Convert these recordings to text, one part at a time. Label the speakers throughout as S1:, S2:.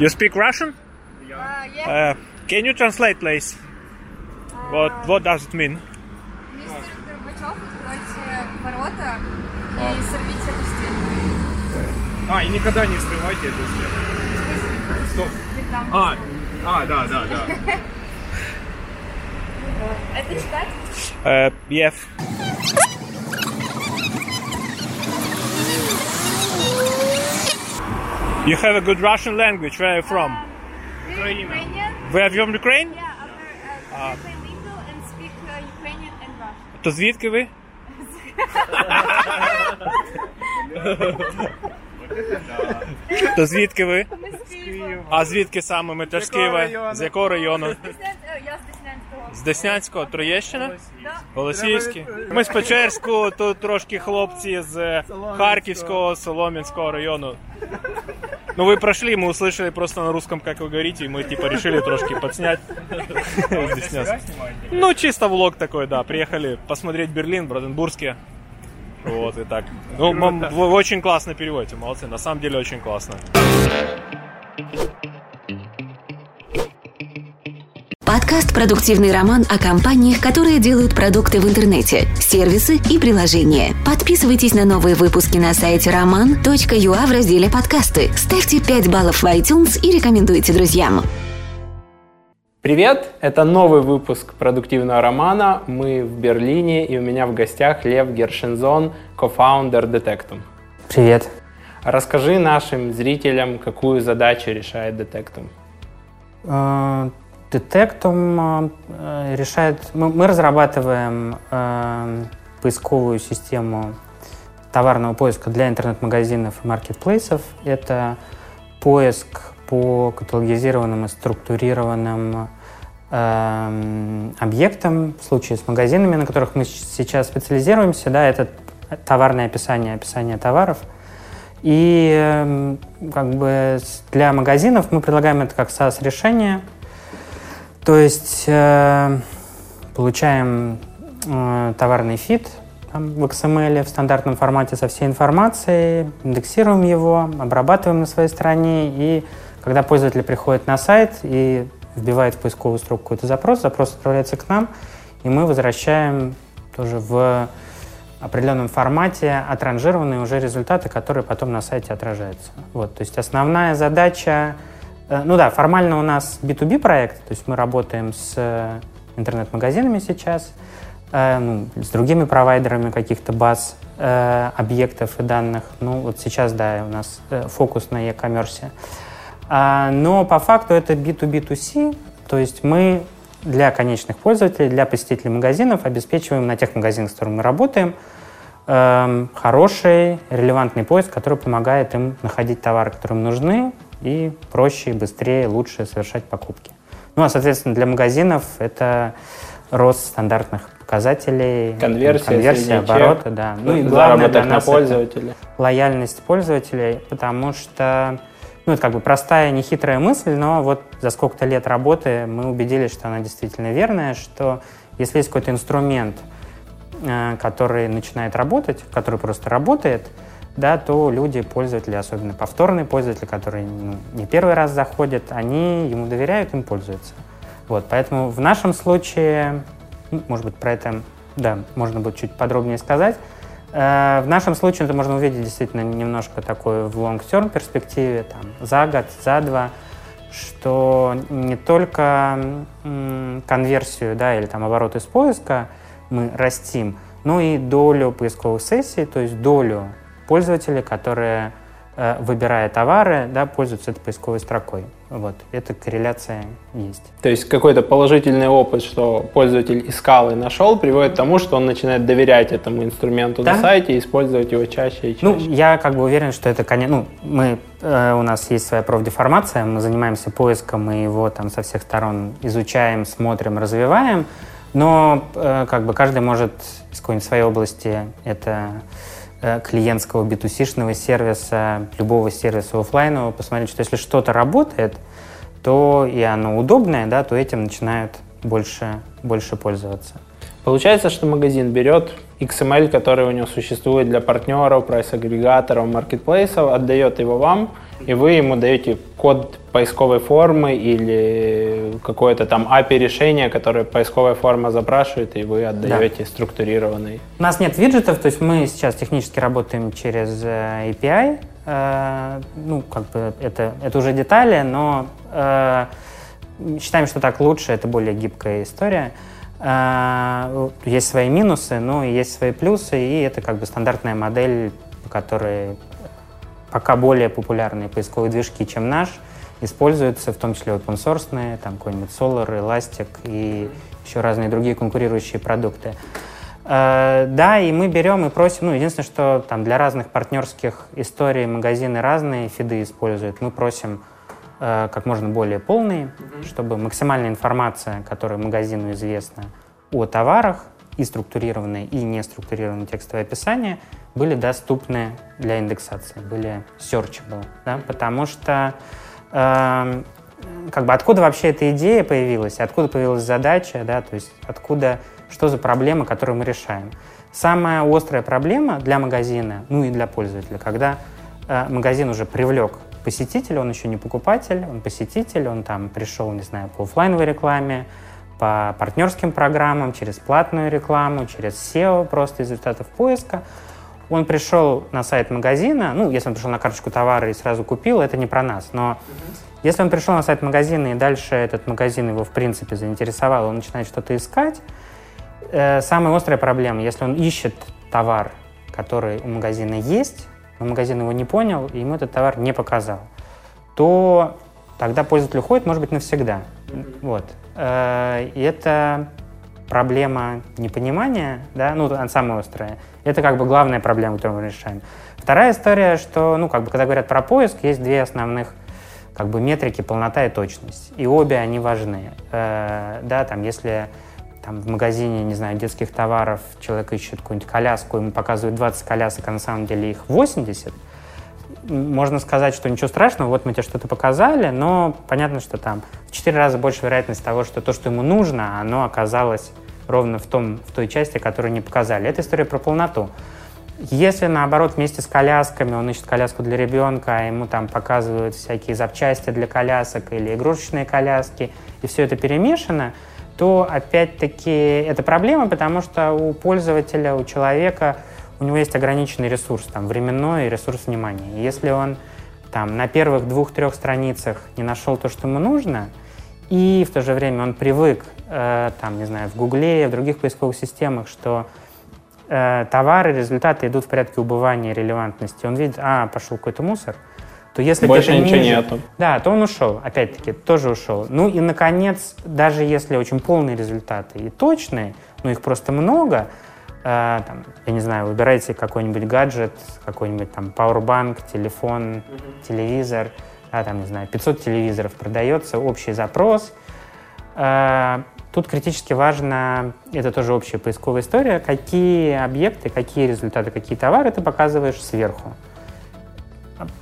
S1: You speak Russian?
S2: Uh, yeah.
S1: Uh, can you translate, please? What What does it mean?
S2: Мистер Горбачев, откройте ворота и сорвите эту стену.
S3: А, и никогда не срывайте эту стену. Стоп.
S2: Реклама.
S3: А, а, да, да, да.
S2: Это читать?
S1: Uh, yeah. You have a good Russian language. Where are you from?
S2: Ukrainian. Ukrainian.
S1: Where are you from Ukraine?
S2: Yeah, I'm uh, bilingual and speak uh, Ukrainian and Russian.
S1: То звідки ви? То звідки ви?
S2: З Києва.
S1: А звідки саме? Ми теж з Києва. З якого району?
S2: Е, Я з Деснянського.
S1: З Деснянського, Троєщина?
S2: Да.
S1: Голосіївський. Ми з Печерську, тут трошки хлопці з Харківського, Солом'янського району. Ну, вы прошли, мы услышали просто на русском, как вы говорите, и мы типа решили трошки подснять. Ну, чисто влог такой, да. Приехали посмотреть Берлин, в. Вот и так. Ну, вы очень классно переводите, молодцы. На самом деле очень классно.
S4: Подкаст «Продуктивный роман» о компаниях, которые делают продукты в интернете, сервисы и приложения. Подписывайтесь на новые выпуски на сайте roman.ua в разделе «Подкасты». Ставьте 5 баллов в iTunes и рекомендуйте друзьям.
S5: Привет, это новый выпуск продуктивного романа. Мы в Берлине, и у меня в гостях Лев Гершензон, кофаундер Detectum.
S6: Привет.
S5: Расскажи нашим зрителям, какую задачу решает Detectum.
S6: Э, Детектум э, решает... Мы, мы разрабатываем э, поисковую систему товарного поиска для интернет-магазинов и маркетплейсов. Это поиск по каталогизированным и структурированным эм, объектам. В случае с магазинами, на которых мы сейчас специализируемся, да, это товарное описание, описание товаров. И эм, как бы для магазинов мы предлагаем это как SaaS-решение. То есть э, получаем э, товарный фит в XML в стандартном формате со всей информацией, индексируем его, обрабатываем на своей стороне, и когда пользователь приходит на сайт и вбивает в поисковую строку какой-то запрос, запрос отправляется к нам, и мы возвращаем тоже в определенном формате отранжированные уже результаты, которые потом на сайте отражаются. Вот, то есть основная задача, ну да, формально у нас B2B проект, то есть мы работаем с э, интернет-магазинами сейчас, э, ну, с другими провайдерами каких-то баз э, объектов и данных. Ну вот сейчас, да, у нас э, фокус на e-commerce. А, но по факту это B2B2C, то есть мы для конечных пользователей, для посетителей магазинов обеспечиваем на тех магазинах, с которыми мы работаем, эм, хороший, релевантный поиск, который помогает им находить товары, которые им нужны, и проще, быстрее, лучше совершать покупки. Ну, а, соответственно, для магазинов это рост стандартных показателей,
S5: Конверсия,
S6: конверсия
S5: средний чек,
S6: оборота, да. Ну и главное для
S5: на
S6: нас это
S5: пользователя.
S6: лояльность пользователей, потому что ну, это как бы простая, нехитрая мысль, но вот за сколько-то лет работы мы убедились, что она действительно верная, что если есть какой-то инструмент, э, который начинает работать, который просто работает, да, то люди, пользователи, особенно повторные пользователи, которые ну, не первый раз заходят, они ему доверяют, им пользуются. Вот, поэтому в нашем случае, ну, может быть, про это, да, можно будет чуть подробнее сказать, Э, В нашем случае это можно увидеть действительно немножко такое в long-term перспективе, там, за год, за два, что не только конверсию да, или там, оборот из поиска мы растим, но и долю поисковых сессий, то есть долю пользователей, которые, э, выбирая товары, да, пользуются этой поисковой строкой. Вот. Эта корреляция есть.
S5: То есть какой-то положительный опыт, что пользователь искал и нашел, приводит к тому, что он начинает доверять этому инструменту
S6: Да.
S5: на сайте и использовать его чаще и чаще.
S6: Ну, я как бы уверен, что это, конечно, ну, мы, э, у нас есть своя профдеформация, мы занимаемся поиском, мы его там со всех сторон изучаем, смотрим, развиваем, но э, как бы каждый может из какой-нибудь своей области это клиентского B2C-шного сервиса, любого сервиса офлайнового, посмотреть, что если что-то работает, то и оно удобное, да, то этим начинают больше, больше пользоваться.
S5: Получается, что магазин берет XML, который у него существует для партнеров, прайс-агрегаторов, маркетплейсов, отдает его вам, и вы ему даете код поисковой формы или какое-то там API решение, которое поисковая форма запрашивает, и вы отдаете да. структурированный.
S6: У нас нет виджетов, то есть мы сейчас технически работаем через э, API. Э, ну, как бы это, это уже детали, но э, считаем, что так лучше, это более гибкая история. Есть свои минусы, но есть свои плюсы, и это как бы стандартная модель, по которой пока более популярные поисковые движки, чем наш, используются, в том числе open source, там какой-нибудь Solar, Elastic и еще разные другие конкурирующие продукты. Uh, да, и мы берем и просим, ну, единственное, что там для разных партнерских историй магазины разные фиды используют, мы просим uh, как можно более полные, mm-hmm. чтобы максимальная информация, которая магазину известна о товарах, и структурированное, и неструктурированное текстовое описание были доступны для индексации, были searchable, да, потому что э, как бы откуда вообще эта идея появилась, откуда появилась задача, да, то есть откуда, что за проблема, которую мы решаем. Самая острая проблема для магазина, ну и для пользователя, когда э, магазин уже привлек посетителя, он еще не покупатель, он посетитель, он там пришел, не знаю, по офлайновой рекламе, по партнерским программам, через платную рекламу, через SEO, просто из результатов поиска. Он пришел на сайт магазина, ну, если он пришел на карточку товара и сразу купил, это не про нас, но если он пришел на сайт магазина и дальше этот магазин его, в принципе, заинтересовал, он начинает что-то искать, э, самая острая проблема, если он ищет товар, который у магазина есть, но магазин его не понял, и ему этот товар не показал, то тогда пользователь уходит, может быть, навсегда. Вот. Э, и это проблема непонимания, да, ну, она самая острая. Это как бы главная проблема, которую мы решаем. Вторая история, что, ну, как бы, когда говорят про поиск, есть две основных как бы метрики полнота и точность. И обе они важны. Э, да, там, если там, в магазине, не знаю, детских товаров человек ищет какую-нибудь коляску, ему показывают 20 колясок, а на самом деле их 80, можно сказать, что ничего страшного, вот мы тебе что-то показали, но понятно, что там в 4 раза больше вероятность того, что то, что ему нужно, оно оказалось ровно в, том, в той части, которую не показали. Это история про полноту. Если, наоборот, вместе с колясками он ищет коляску для ребенка, а ему там показывают всякие запчасти для колясок или игрушечные коляски, и все это перемешано, то, опять-таки, это проблема, потому что у пользователя, у человека у него есть ограниченный ресурс, там, временной и ресурс внимания. И если он там, на первых двух-трех страницах не нашел то, что ему нужно, и в то же время он привык, э, там, не знаю, в Гугле, в других поисковых системах, что э, товары, результаты идут в порядке убывания релевантности. Он видит, а, пошел какой-то мусор, то если
S5: Больше ничего
S6: ниже,
S5: нету.
S6: Да, то он ушел, опять-таки, тоже ушел. Ну и, наконец, даже если очень полные результаты и точные, но их просто много, э, там, я не знаю, выбирайте какой-нибудь гаджет, какой-нибудь там пауэрбанк, телефон, mm-hmm. телевизор, да, там, не знаю, 500 телевизоров продается, общий запрос. Э, тут критически важно, это тоже общая поисковая история, какие объекты, какие результаты, какие товары ты показываешь сверху.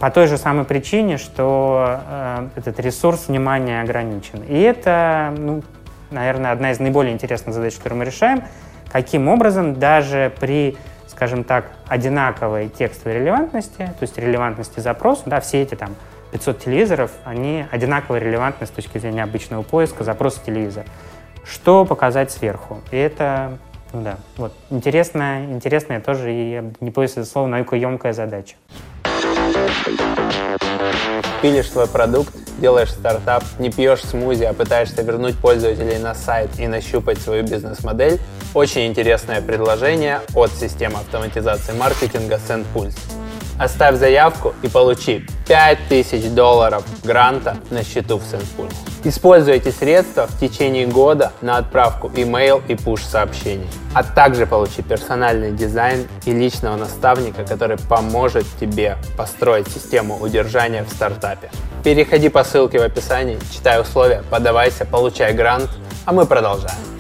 S6: По той же самой причине, что э, этот ресурс внимания ограничен. И это, ну, наверное, одна из наиболее интересных задач, которую мы решаем – каким образом даже при, скажем так, одинаковой текстовой релевантности, то есть релевантности запроса, да, все эти там 500 телевизоров, они одинаково релевантны с точки зрения обычного поиска, запроса телевизора. Что показать сверху? И это, ну да, вот, интересная, интересная тоже, и не боюсь это слово, наукоемкая задача.
S5: Пилишь свой продукт, делаешь стартап, не пьешь смузи, а пытаешься вернуть пользователей на сайт и нащупать свою бизнес-модель, очень интересное предложение от системы автоматизации маркетинга SendPulse. Оставь заявку и получи 5000 долларов гранта на счету в SendPulse. Используй эти средства в течение года на отправку email и push сообщений, а также получи персональный дизайн и личного наставника, который поможет тебе построить систему удержания в стартапе. Переходи по ссылке в описании, читай условия, подавайся, получай грант, а мы продолжаем.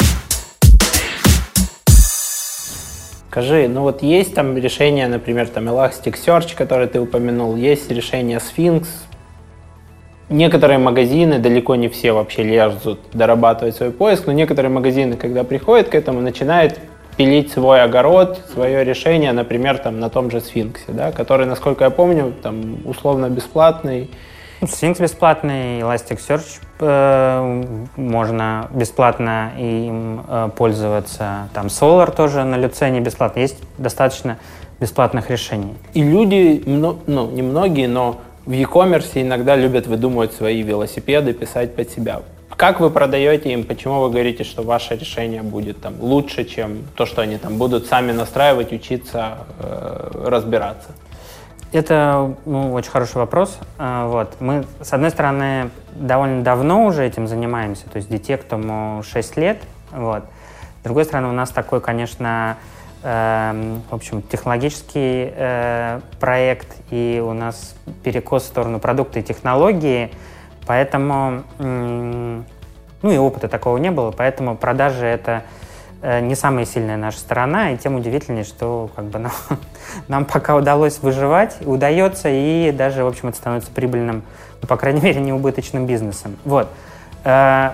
S5: Скажи, ну вот есть там решение, например, там Elasticsearch, который ты упомянул, есть решение Sphinx. некоторые магазины, далеко не все вообще лезут дорабатывать свой поиск, но некоторые магазины, когда приходят к этому, начинают пилить свой огород, свое решение, например, там на том же Сфинксе, да, который, насколько я помню, там условно бесплатный.
S6: Сфинкс бесплатный, Elasticsearch э, можно бесплатно им э, пользоваться. Там Solar тоже на Люцене бесплатно. Есть достаточно бесплатных решений.
S5: И люди, ну, не многие, но в e-commerce иногда любят выдумывать свои велосипеды, писать под себя. Как вы продаете им? Почему вы говорите, что ваше решение будет там лучше, чем то, что они там будут сами настраивать, учиться, э, разбираться?
S6: Это ну, очень хороший вопрос. А, вот. Мы, с одной стороны, довольно давно уже этим занимаемся, то есть детектому 6 лет. Вот. С другой стороны, у нас такой, конечно, э, в общем, технологический э, проект, и у нас перекос в сторону продукта и технологии – Поэтому, ну и опыта такого не было, поэтому продажи это э, не самая сильная наша сторона, и тем удивительнее, что как бы нам, нам пока удалось выживать, удается, и даже, в общем, это становится прибыльным, ну, по крайней мере, неубыточным бизнесом. Вот. Э,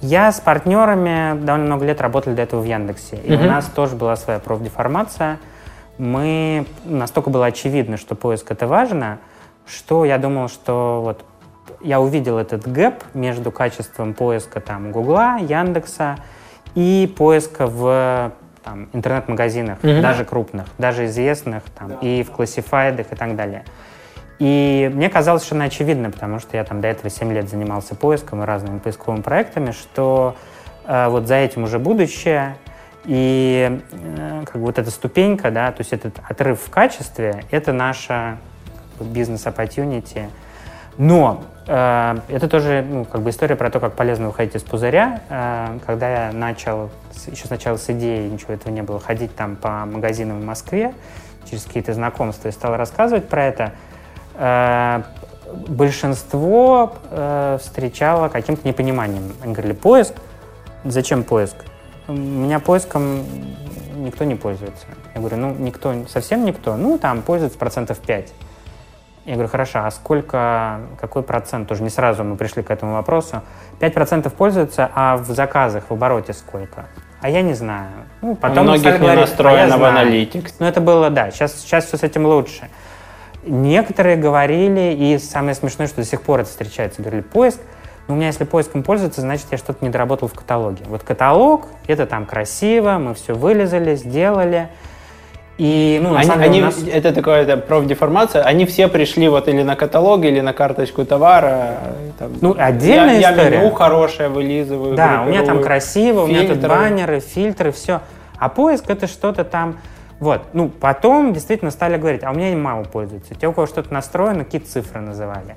S6: я с партнерами довольно много лет работали до этого в Яндексе, и mm-hmm. у нас тоже была своя профдеформация. Мы настолько было очевидно, что поиск это важно, что я думал, что вот я увидел этот гэп между качеством поиска там Гугла, Яндекса и поиска в там, интернет-магазинах, mm-hmm. даже крупных, даже известных, там, да. и в классифайдах и так далее. И мне казалось совершенно очевидно, потому что я там до этого 7 лет занимался поиском и разными поисковыми проектами, что э, вот за этим уже будущее, и э, как бы вот эта ступенька, да, то есть этот отрыв в качестве, это наша бизнес-оппортюнити. Но это тоже ну, как бы история про то, как полезно выходить из пузыря. Э, когда я начал, еще сначала с идеей, ничего этого не было, ходить там по магазинам в Москве, через какие-то знакомства, и стал рассказывать про это, э, большинство встречало каким-то непониманием. Они говорили, поиск? Зачем поиск? У меня поиском никто не пользуется. Я говорю, ну, никто, совсем никто. Ну, там пользуется процентов 5. Я говорю, хорошо, а сколько, какой процент? Тоже не сразу мы пришли к этому вопросу. 5% пользуются, а в заказах, в обороте сколько? А я не знаю. Ну,
S5: потом У многих не настроено а в аналитикс.
S6: Ну, это было, да, сейчас, сейчас все с этим лучше. Некоторые говорили, и самое смешное, что до сих пор это встречается, говорили, поиск, но у меня если поиском пользуется, значит, я что-то не доработал в каталоге. Вот каталог, это там красиво, мы все вылезали, сделали – и,
S5: ну, они, деле, они, нас... Это такое это профдеформация. Они все пришли вот или на каталог, или на карточку товара.
S6: Там, ну, отдельная я, история.
S5: Я меню хорошее вылизываю.
S6: Да, у меня там красиво, фильтры. у меня тут баннеры, фильтры, все. А поиск это что-то там... Вот, ну, потом действительно стали говорить, а у меня мало пользуются. Те, у кого что-то настроено, какие цифры называли.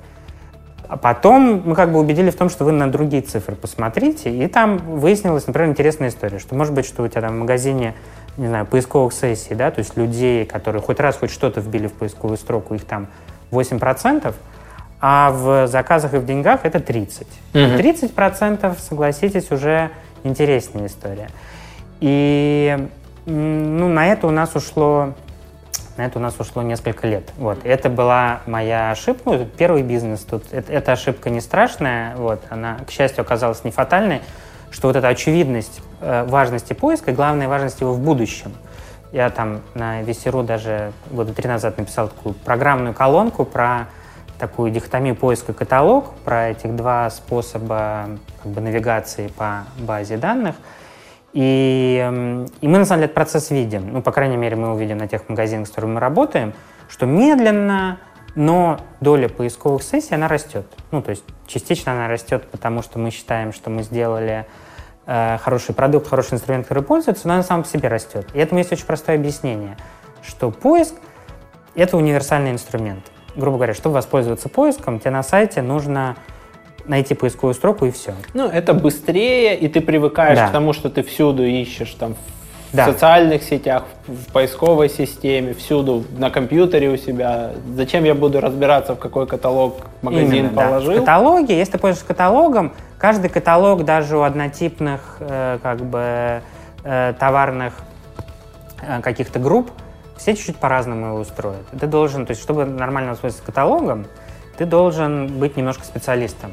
S6: А потом мы как бы убедили в том, что вы на другие цифры посмотрите, и там выяснилась, например, интересная история, что может быть, что у тебя там в магазине не знаю, поисковых сессий, да, то есть людей, которые хоть раз хоть что-то вбили в поисковую строку, их там 8%, а в заказах и в деньгах это 30. Угу. 30%, согласитесь, уже интересная история. И ну, на это у нас ушло на это у нас ушло несколько лет. Вот. Это была моя ошибка. Ну, первый бизнес тут. Это, эта ошибка не страшная. Вот. Она, к счастью, оказалась не фатальной что вот эта очевидность э, важности поиска, главная важность его в будущем. Я там на Весеру даже года три назад написал такую программную колонку про такую дихотомию поиска каталог, про этих два способа как бы, навигации по базе данных. И, и мы, на самом деле, этот процесс видим. Ну, по крайней мере, мы увидим на тех магазинах, с которыми мы работаем, что медленно, но доля поисковых сессий, она растет. Ну, то есть частично она растет, потому что мы считаем, что мы сделали э, хороший продукт, хороший инструмент, который пользуется, но она сам по себе растет. И этому есть очень простое объяснение, что поиск — это универсальный инструмент. Грубо говоря, чтобы воспользоваться поиском, тебе на сайте нужно найти поисковую строку и все.
S5: Ну, это быстрее, и ты привыкаешь да. к тому, что ты всюду ищешь там да. в социальных сетях, в поисковой системе, всюду, на компьютере у себя. Зачем я буду разбираться, в какой каталог магазин Именно, положил?
S6: Да. В каталоге, если ты пользуешься каталогом, каждый каталог даже у однотипных э, как бы э, товарных э, каких-то групп все чуть-чуть по-разному его устроят. Ты должен, то есть, чтобы нормально воспользоваться каталогом, ты должен быть немножко специалистом.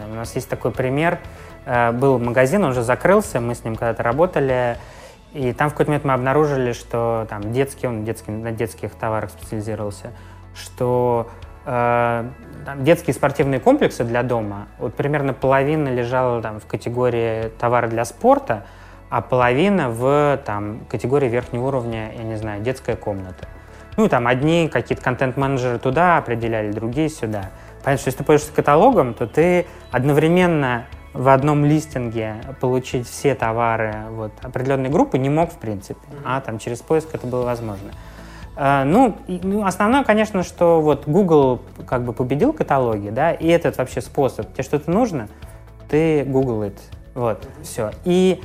S6: Там, у нас есть такой пример. Э, был магазин, он уже закрылся, мы с ним когда-то работали, и там в какой-то момент мы обнаружили, что там детский, он детский, на детских товарах специализировался, что э, там, детские спортивные комплексы для дома, вот примерно половина лежала там в категории товары для спорта, а половина в там, категории верхнего уровня, я не знаю, детская комната. Ну, там одни какие-то контент-менеджеры туда определяли, другие сюда. Понятно, что если ты пользуешься каталогом, то ты одновременно в одном листинге получить все товары вот, определенной группы не мог, в принципе, а там через поиск это было возможно. Uh, ну, ну, основное, конечно, что вот Google как бы победил каталоги, да, и этот вообще способ. Тебе что-то нужно, ты Google it. Вот, все. И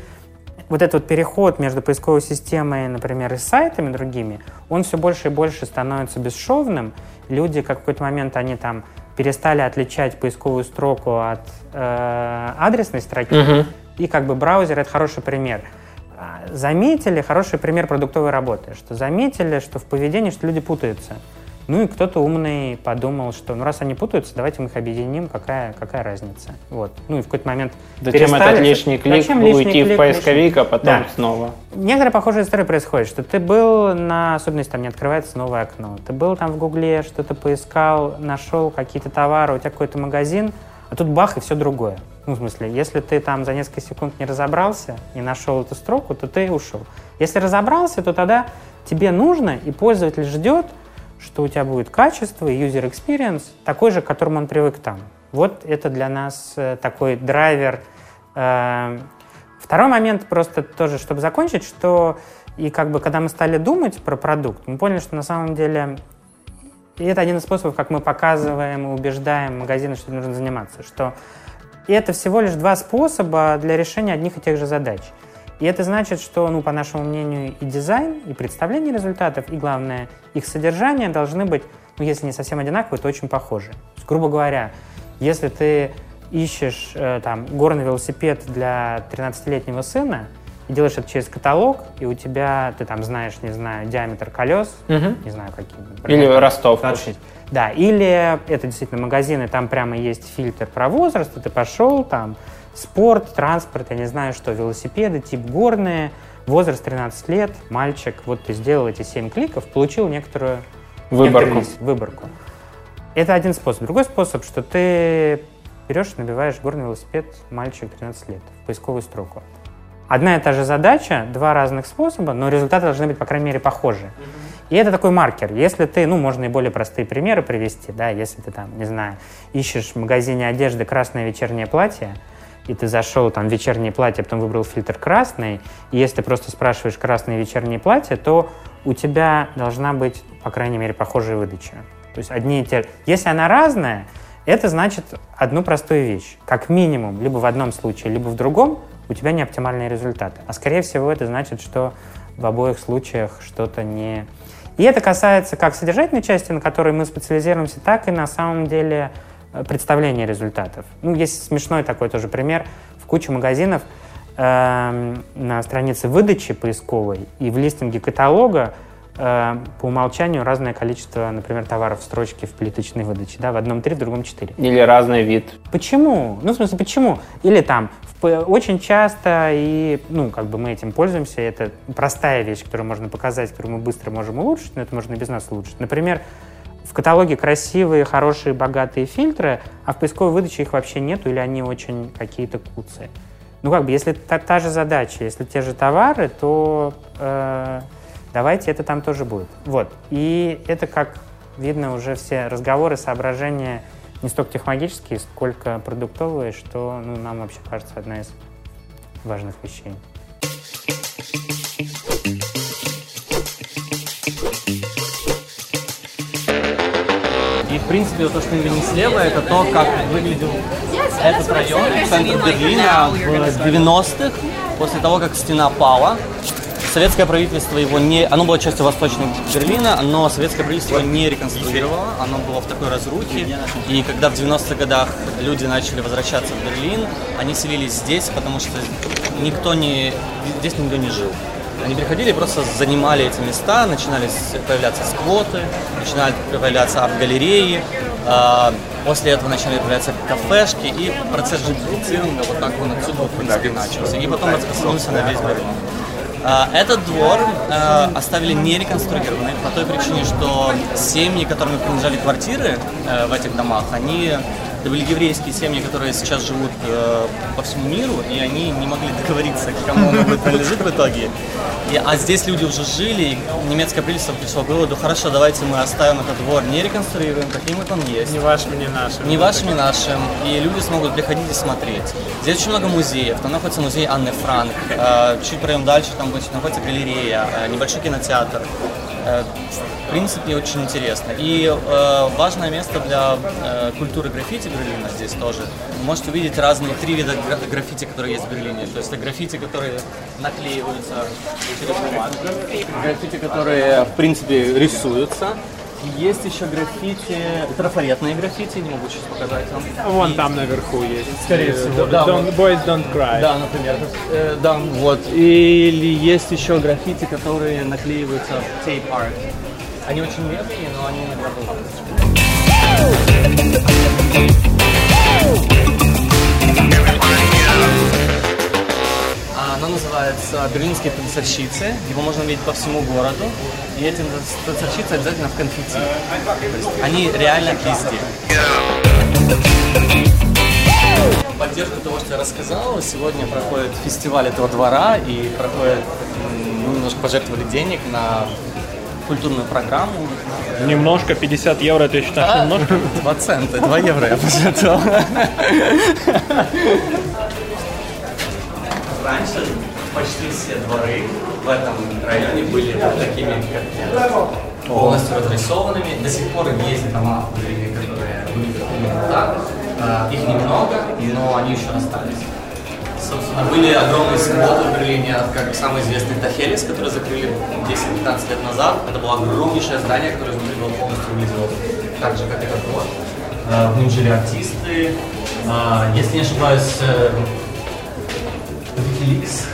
S6: вот этот вот переход между поисковой системой, например, и сайтами другими, он все больше и больше становится бесшовным. Люди, как в какой-то момент, они там перестали отличать поисковую строку от э, адресной строки. Uh-huh. И как бы браузер — это хороший пример. А, заметили, хороший пример продуктовой работы, что заметили, что в поведении, что люди путаются. Ну и кто-то умный подумал, что ну раз они путаются, давайте мы их объединим, какая, какая разница. Вот. Ну и в какой-то момент
S5: Зачем этот лишний клик, Зачем лишний уйти клик, в поисковик, лишний... а потом да. снова?
S6: Некоторая похожая история происходит, что ты был на, особенно если там не открывается новое окно, ты был там в Гугле, что-то поискал, нашел какие-то товары, у тебя какой-то магазин, а тут бах и все другое. Ну, в смысле, если ты там за несколько секунд не разобрался и нашел эту строку, то ты ушел. Если разобрался, то тогда тебе нужно, и пользователь ждет, что у тебя будет качество и user experience такой же, к которому он привык там. Вот это для нас э, такой драйвер. Э, второй момент просто тоже, чтобы закончить, что и как бы когда мы стали думать про продукт, мы поняли, что на самом деле и это один из способов, как мы показываем и убеждаем магазины, что нужно заниматься, что и это всего лишь два способа для решения одних и тех же задач. И это значит, что, ну, по нашему мнению, и дизайн, и представление результатов, и, главное, их содержание должны быть, ну, если не совсем одинаковые, то очень похожи. То есть, грубо говоря, если ты ищешь э, там горный велосипед для 13-летнего сына, и делаешь это через каталог, и у тебя, ты там знаешь, не знаю, диаметр колес, угу. не знаю, какие.
S5: Или Ростов.
S6: 26. Да, или это действительно магазины, там прямо есть фильтр про возраст, и ты пошел там, спорт, транспорт, я не знаю что, велосипеды, тип горные, возраст 13 лет, мальчик, вот ты сделал эти 7 кликов, получил некоторую
S5: выборку.
S6: выборку. Это один способ. Другой способ, что ты берешь, набиваешь горный велосипед, мальчик 13 лет, в поисковую строку. Одна и та же задача, два разных способа, но результаты должны быть, по крайней мере, похожи. И это такой маркер. Если ты, ну, можно и более простые примеры привести, да, если ты там, не знаю, ищешь в магазине одежды красное вечернее платье, и ты зашел там в вечернее платье, потом выбрал фильтр красный, и если ты просто спрашиваешь красное вечернее платье, то у тебя должна быть, по крайней мере, похожая выдача. То есть одни и те... Если она разная, это значит одну простую вещь. Как минимум, либо в одном случае, либо в другом, у тебя не оптимальные результаты. А скорее всего, это значит, что в обоих случаях что-то не... И это касается как содержательной части, на которой мы специализируемся, так и на самом деле Э, представления результатов. Ну, есть смешной такой тоже пример. В куче магазинов э, на странице выдачи поисковой и в листинге каталога э, по умолчанию разное количество, например, товаров в строчке в плиточной выдаче. Да, в одном три, в другом четыре.
S5: Или разный вид.
S6: Почему? Ну, в смысле, почему? Или там очень часто, и, ну, как бы мы этим пользуемся, это простая вещь, которую можно показать, которую мы быстро можем улучшить, но это можно и без нас улучшить. Например, в каталоге красивые, хорошие, богатые фильтры, а в поисковой выдаче их вообще нету или они очень какие-то куцые. Ну как бы, если та, та же задача, если те же товары, то э, давайте это там тоже будет. Вот. И это, как видно, уже все разговоры, соображения не столько технологические, сколько продуктовые, что ну, нам вообще кажется одна из важных вещей.
S7: В принципе, то, что мы видим слева, это то, как выглядел этот район, центр Берлина в 90-х, после того, как стена пала. Советское правительство его не... Оно было частью Восточного Берлина, но советское правительство не реконструировало, оно было в такой разрухе. И когда в 90-х годах люди начали возвращаться в Берлин, они селились здесь, потому что никто не... здесь никто не жил. Они приходили просто занимали эти места, начинали появляться сквоты, начинали появляться арт-галереи, А, После этого начали появляться кафешки, и процесс gentrifицирования вот так он отсюда, в принципе, начался. И потом распространился на весь Берлин. А, Этот двор э, оставили не реконструированный по той причине, что семьи, которым принадлежали квартиры э, в этих домах, они это были еврейские семьи, которые сейчас живут э, по всему миру, и они не могли договориться, кому оно будет принадлежит в итоге. И, а здесь люди уже жили, и немецкое правительство пришло к выводу, хорошо, давайте мы оставим этот двор, не реконструируем, каким он есть.
S1: Не вашим, не нашим.
S7: Не вашим, не нашим. И люди смогут приходить и смотреть. Здесь очень много музеев. Там находится музей Анны Франк. Э, Чуть пройдем дальше, там будет находится галерея, э, небольшой кинотеатр. Э, В принципе, очень интересно. И э, важное место для э, культуры граффити Берлина здесь тоже. Вы можете увидеть разные три вида гра- граффити, которые есть в Берлине. То есть это граффити, которые наклеиваются через бумагу, граффити, которые, в принципе, рисуются. Есть еще граффити, трафаретные граффити, не могу сейчас показать вам.
S1: Вон
S7: И-
S1: там наверху есть.
S7: Скорее
S1: Э,
S7: всего, да,
S1: don't-. Boys don't cry.
S7: Да, например. Э, да, вот. Или есть еще граффити, которые наклеиваются в tape art. Они очень медленные, но они иногда бывают. Оно называется «Берлинские танцовщицы». Его можно видеть по всему городу. И эти танцовщицы обязательно в конфетти. То есть они реально везде. В поддержку того, что я рассказал, сегодня проходит фестиваль этого двора и проходит, мы немножко пожертвовали денег на культурную программу.
S1: Немножко, 50 евро, ты считаешь
S7: А,
S1: немножко?
S7: Два цента, два евро я пожертвовал. Раньше почти все дворы в этом районе были такими, полностью разрисованными. До сих пор есть дома которые выглядят именно так. А, Их немного, но они еще остались. Собственно, были огромные сквоты в Берлине, как самый известный Тахелис, который закрыли 10-15 лет назад. Это было огромнейшее здание, которое изнутри было полностью выглядело так же, как этот двор. А, В нем жили артисты. А, Если не ошибаюсь, э, Wikileaks.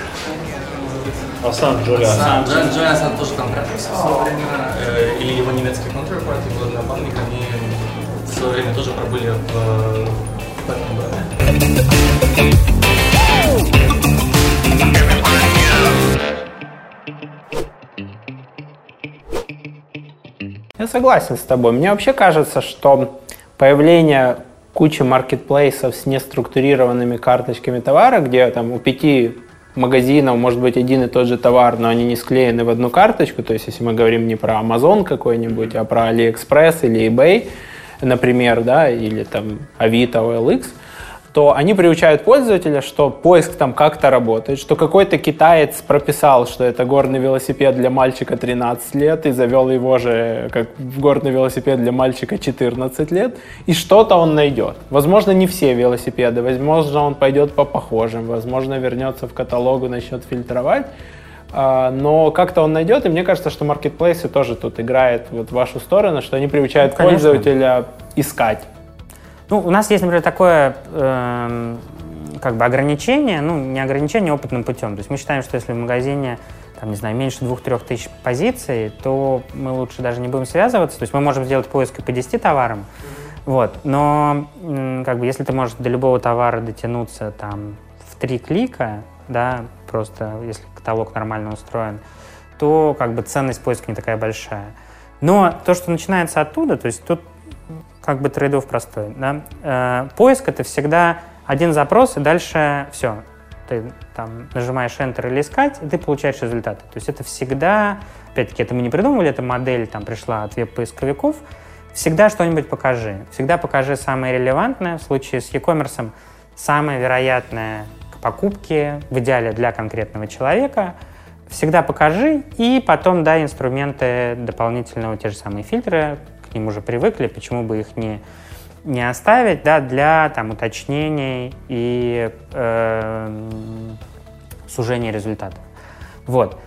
S1: Асан Джулиан.
S7: Сам Джон Джонсон тоже там прятался в свое время, э, или его немецкий контрпарт, его напарник, они в свое время тоже пробыли в, в этом доме.
S5: Я согласен с тобой. Мне вообще кажется, что появление кучи маркетплейсов с неструктурированными карточками товара, где там у пяти магазинов может быть один и тот же товар, но они не склеены в одну карточку, то есть если мы говорим не про Amazon какой-нибудь, а про AliExpress или eBay, например, да, или там Авито, OLX, то они приучают пользователя, что поиск там как-то работает, что какой-то китаец прописал, что это горный велосипед для мальчика 13 лет и завел его же как горный велосипед для мальчика 14 лет, и что-то он найдет. Возможно, не все велосипеды, возможно, он пойдет по похожим, возможно, вернется в каталог и начнет фильтровать, а, но как-то он найдет, и мне кажется, что маркетплейсы тоже тут играют вот в вашу сторону, что они приучают
S6: Ну, конечно.
S5: пользователя искать.
S6: Ну, у нас есть, например, такое эм, как бы ограничение, ну, не ограничение опытным путем. То есть мы считаем, что если в магазине, там, не знаю, меньше двух-трех тысяч позиций, то мы лучше даже не будем связываться. То есть мы можем сделать поиск по 10 товарам, вот. Но как бы если ты можешь до любого товара дотянуться там в три клика, да, просто если каталог нормально устроен, то как бы ценность поиска не такая большая. Но то, что начинается оттуда, то есть тут как бы трейдов простой. Да? Э, поиск это всегда один запрос, и дальше все. Ты там нажимаешь Enter или искать, и ты получаешь результаты. То есть это всегда, опять-таки, это мы не придумывали, эта модель там пришла от веб-поисковиков. Всегда что-нибудь покажи. Всегда покажи самое релевантное. В случае с e-commerce самое вероятное к покупке, в идеале для конкретного человека. Всегда покажи, и потом дай инструменты дополнительного, те же самые фильтры, к ним уже привыкли, почему бы их не, не оставить, да, для там, уточнений и эм, сужения результатов. Вот.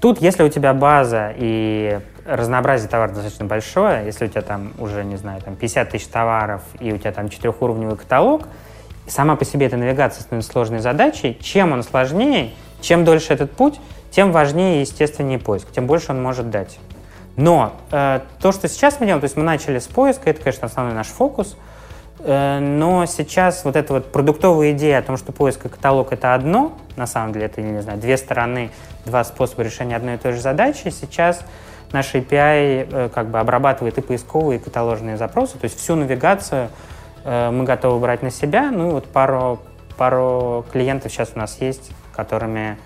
S6: Тут, если у тебя база и разнообразие товаров достаточно большое, если у тебя там уже, не знаю, там 50 тысяч товаров и у тебя там четырехуровневый каталог, сама по себе эта навигация становится сложной задачей, чем он сложнее, чем дольше этот путь, тем важнее и поиск, тем больше он может дать. Но э, то, что сейчас мы делаем, то есть мы начали с поиска, это, конечно, основной наш фокус, э, но сейчас вот эта вот продуктовая идея о том, что поиск и каталог — это одно, на самом деле это, не знаю, две стороны, два способа решения одной и той же задачи, сейчас наш API э, как бы обрабатывает и поисковые, и каталожные запросы, то есть всю навигацию э, мы готовы брать на себя, ну и вот пару, пару клиентов сейчас у нас есть, которыми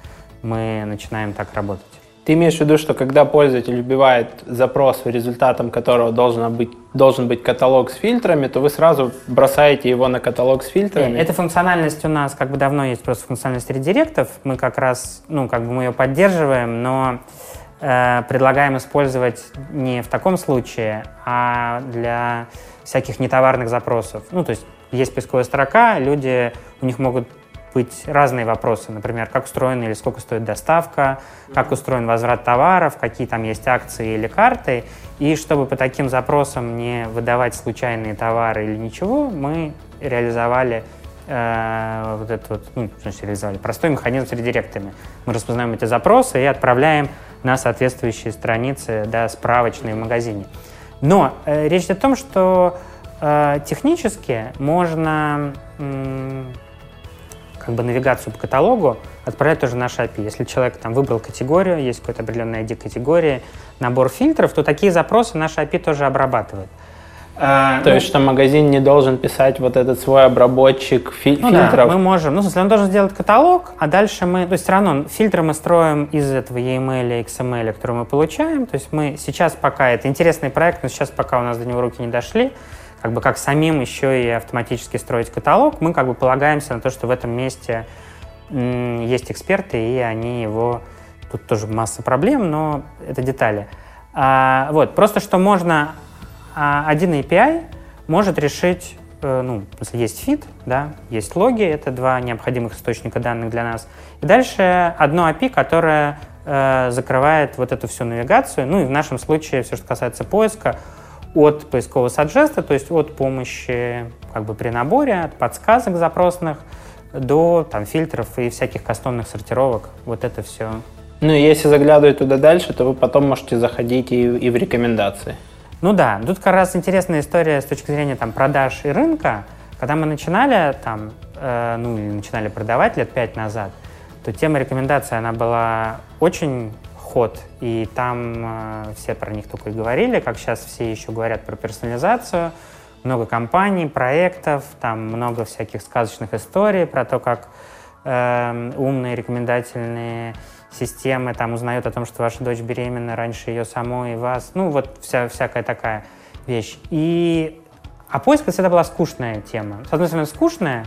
S6: мы начинаем так работать.
S5: Ты имеешь в виду, что когда пользователь вбивает запрос, результатом которого должен быть, должен быть каталог с фильтрами, то вы сразу бросаете его на каталог с фильтрами?
S6: Эта функциональность у нас как бы давно есть, просто функциональность редиректов. Мы как раз, ну, как бы мы ее поддерживаем, но э, предлагаем использовать не в таком случае, а для всяких нетоварных запросов. Ну, то есть есть поисковая строка, люди, у них могут быть разные вопросы, например, как устроена или сколько стоит доставка, как устроен возврат товаров, какие там есть акции или карты. И чтобы по таким запросам не выдавать случайные товары или ничего, мы реализовали э, вот этот вот, ну, значит, реализовали простой механизм с редиректами. Мы распознаем эти запросы и отправляем на соответствующие страницы, да, справочные в магазине. Но э, речь идет о том, что э, технически можно как бы навигацию по каталогу отправлять тоже наш API. Если человек там выбрал категорию, есть какой-то определенный ID категории, набор фильтров, то такие запросы наш API тоже обрабатывает.
S5: А, То ну, есть, что магазин не должен писать вот этот свой обработчик фи-
S6: ну,
S5: фильтров?
S6: Да, мы можем. Ну, в смысле, он должен сделать каталог, а дальше мы... То есть, все равно фильтры мы строим из этого EML и XML, который мы получаем. То есть, мы сейчас пока... Это интересный проект, но сейчас пока у нас до него руки не дошли как бы как самим еще и автоматически строить каталог, мы как бы полагаемся на то, что в этом месте есть эксперты, и они его... Тут тоже масса проблем, но это детали. А, вот, просто что можно... А, один API может решить э, ну, есть фид, да, есть логи, это два необходимых источника данных для нас. И дальше одно API, которое э, закрывает вот эту всю навигацию. Ну и в нашем случае, все, что касается поиска, от поискового саджеста, то есть от помощи как бы при наборе, от подсказок запросных до там, фильтров и всяких кастомных сортировок. Вот это все.
S5: Ну и если заглядывать туда дальше, то вы потом можете заходить и, и в рекомендации.
S6: Ну да, тут как раз интересная история с точки зрения там, продаж и рынка. Когда мы начинали там, э, ну или начинали продавать лет пять назад, то тема рекомендаций, она была очень подход, и там э, все про них только и говорили, как сейчас все еще говорят про персонализацию, много компаний, проектов, там много всяких сказочных историй про то, как э, умные рекомендательные системы там узнают о том, что ваша дочь беременна раньше ее самой и вас, ну вот вся, всякая такая вещь. И а поиск всегда была скучная тема. С одной стороны, скучная,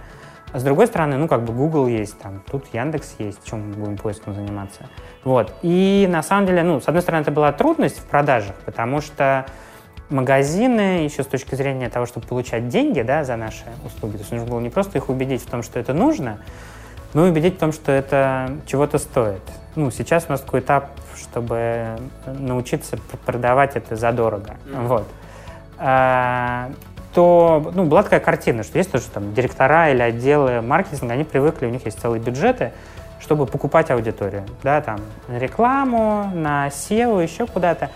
S6: а с другой стороны, ну, как бы Google есть, там, тут Яндекс есть, чем мы будем поиском заниматься. Вот. И на самом деле, ну, с одной стороны, это была трудность в продажах, потому что магазины, еще с точки зрения того, чтобы получать деньги да, за наши услуги, то есть нужно было не просто их убедить в том, что это нужно, но и убедить в том, что это чего-то стоит. Ну, сейчас у нас такой этап, чтобы научиться продавать это задорого. Mm-hmm. Вот. То ну, была такая картина, что есть тоже там директора или отделы маркетинга, они привыкли, у них есть целые бюджеты, чтобы покупать аудиторию, да, там, на рекламу, на SEO, еще куда-то.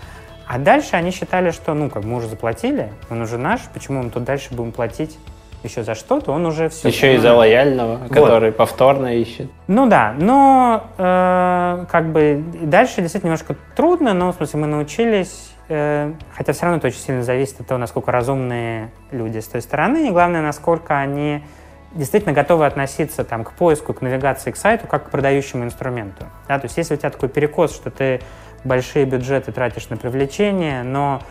S6: А дальше они считали, что, ну, как мы уже заплатили, он уже наш, почему мы тут дальше будем платить еще за что-то, он уже все.
S5: Еще и за лояльного, вот. который повторно ищет.
S6: Ну да, но э, как бы дальше действительно немножко трудно, но в смысле мы научились Э, хотя все равно это очень сильно зависит от того, насколько разумные люди с той стороны, и главное, насколько они действительно готовы относиться там, к поиску, к навигации, к сайту, как к продающему инструменту. Да? То есть если у тебя такой перекос, что ты большие бюджеты тратишь на привлечение, но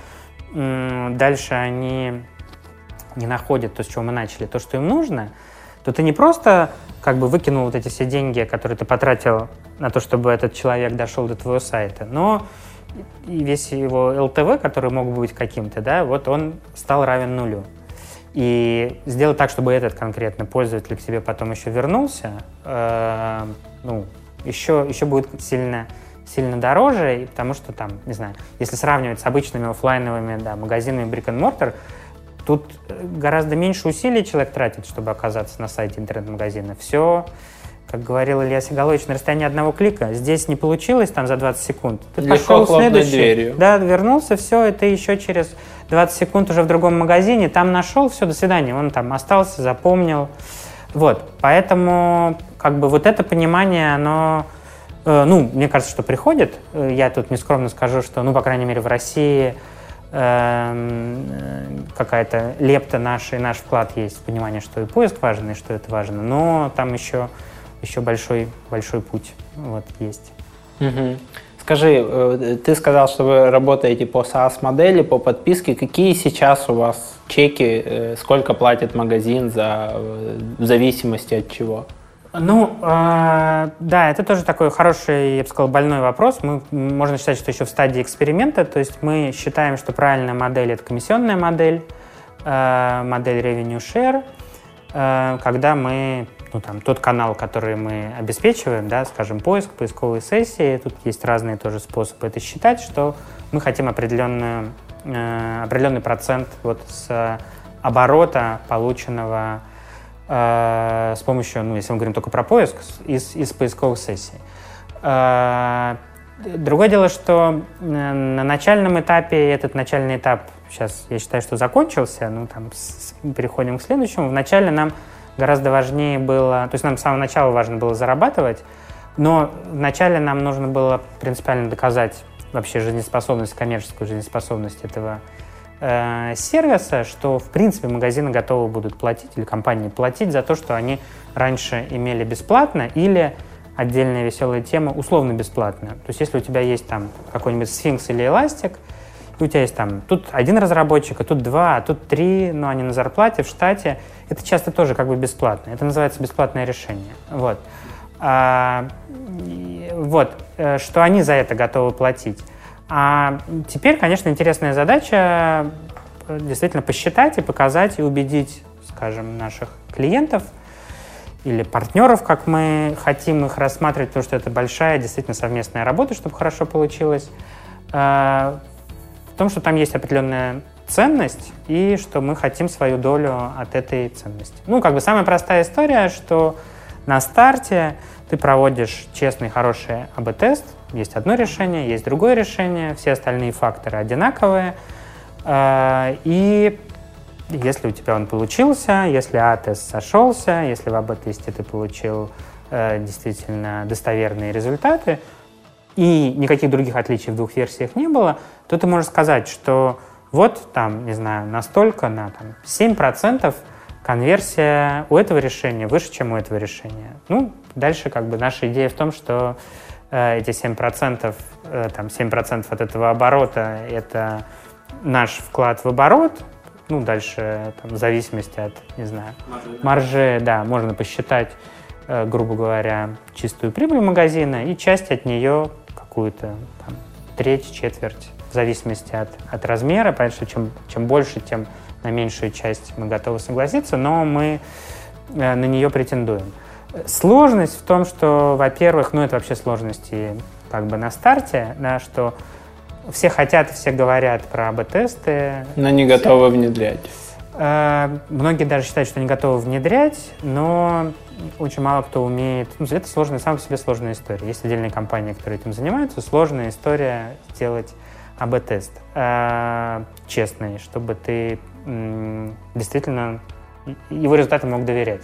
S6: дальше они не находят то, с чего мы начали, то, что им нужно, то ты не просто как бы выкинул вот эти все деньги, которые ты потратил на то, чтобы этот человек дошел до твоего сайта, но и весь его ЛТВ, который мог бы быть каким-то, да, вот он стал равен нулю. И сделать так, чтобы этот конкретно пользователь к тебе потом еще вернулся, э, ну, еще, еще будет сильно, сильно дороже, потому что там, не знаю, если сравнивать с обычными офлайновыми да, магазинами brick and mortar, тут гораздо меньше усилий человек тратит, чтобы оказаться на сайте интернет-магазина. Все как говорил Илья Сигалович, на расстоянии одного клика. Здесь не получилось там за 20 секунд. Ты
S5: Легко
S6: пошел следующий.
S5: дверью.
S6: Да, вернулся, все, и ты еще через 20 секунд уже в другом магазине, там нашел, все, до свидания. Он там остался, запомнил. Вот, поэтому как бы вот это понимание, оно, э, ну, мне кажется, что приходит. Э, Я тут нескромно скажу, что, ну, по крайней мере, в России э, какая-то лепта наша и наш вклад есть в понимание, что и поиск важен, и что это важно. Но там еще, еще большой, большой путь вот, есть.
S5: Мгм. Скажи, э, ты сказал, что вы работаете по SaaS-модели, по подписке. Какие сейчас у вас чеки, э, сколько платит магазин за, э, в зависимости от чего?
S6: Ну, э, да, это тоже такой хороший, я бы сказал, больной вопрос. Мы, можно считать, что еще в стадии эксперимента, то есть мы считаем, что правильная модель — это комиссионная модель, э, модель revenue share, э, когда мы, ну, там, тот канал, который мы обеспечиваем, да, скажем, поиск, поисковые сессии, тут есть разные тоже способы это считать, что мы хотим определенную, э, определенный процент вот с оборота, полученного э, с помощью, ну, если мы говорим только про поиск, из, из поисковых сессий. Э, Другое дело, что э, на начальном этапе, этот начальный этап сейчас, я считаю, что закончился, ну, там, с- переходим к следующему. Вначале нам гораздо важнее было, то есть нам с самого начала важно было зарабатывать, но вначале нам нужно было принципиально доказать вообще жизнеспособность, коммерческую жизнеспособность этого э, сервиса, что в принципе магазины готовы будут платить или компании платить за то, что они раньше имели бесплатно или отдельная веселая тема условно бесплатно. То есть если у тебя есть там какой-нибудь сфинкс или эластик, и у тебя есть там тут один разработчик, а тут два, а тут три, но они на зарплате, в штате, это часто тоже как бы бесплатно. Это называется бесплатное решение. Вот. А, вот, э, что они за это готовы платить. А теперь, конечно, интересная задача э, действительно посчитать и показать и убедить, скажем, наших клиентов или партнеров, как мы хотим их рассматривать, потому что это большая действительно совместная работа, чтобы хорошо получилось, э, в том, что там есть определенная ценность и что мы хотим свою долю от этой ценности. Ну, как бы самая простая история, что на старте ты проводишь честный, хороший АБ-тест, есть одно решение, есть другое решение, все остальные факторы одинаковые, Э, и если у тебя он получился, если А-тест сошелся, если в АБ-тесте ты получил э, действительно достоверные результаты, и никаких других отличий в двух версиях не было, то ты можешь сказать, что вот там, не знаю, настолько, на там, 7% конверсия у этого решения выше, чем у этого решения. Ну, дальше как бы наша идея в том, что э, эти 7%, э, там, 7% от этого оборота — это наш вклад в оборот, ну, дальше там, в зависимости от, не знаю, маржи, да, можно посчитать, э, грубо говоря, чистую прибыль магазина и часть от нее какую-то там, треть, четверть, в зависимости от, от размера. Понятно, что чем, чем больше, тем на меньшую часть мы готовы согласиться, но мы э, на нее претендуем. Сложность в том, что, во-первых, ну это вообще сложности как бы на старте, да, что все хотят, все говорят про АБ-тесты,
S5: Но не готовы внедрять.
S6: Э, Многие даже считают, что не готовы внедрять, но очень мало кто умеет. Ну, это сложная, сама по себе сложная история. Есть отдельные компании, которые этим занимаются. Сложная история сделать АБ-тест э, честный, чтобы ты действительно его результатам мог доверять.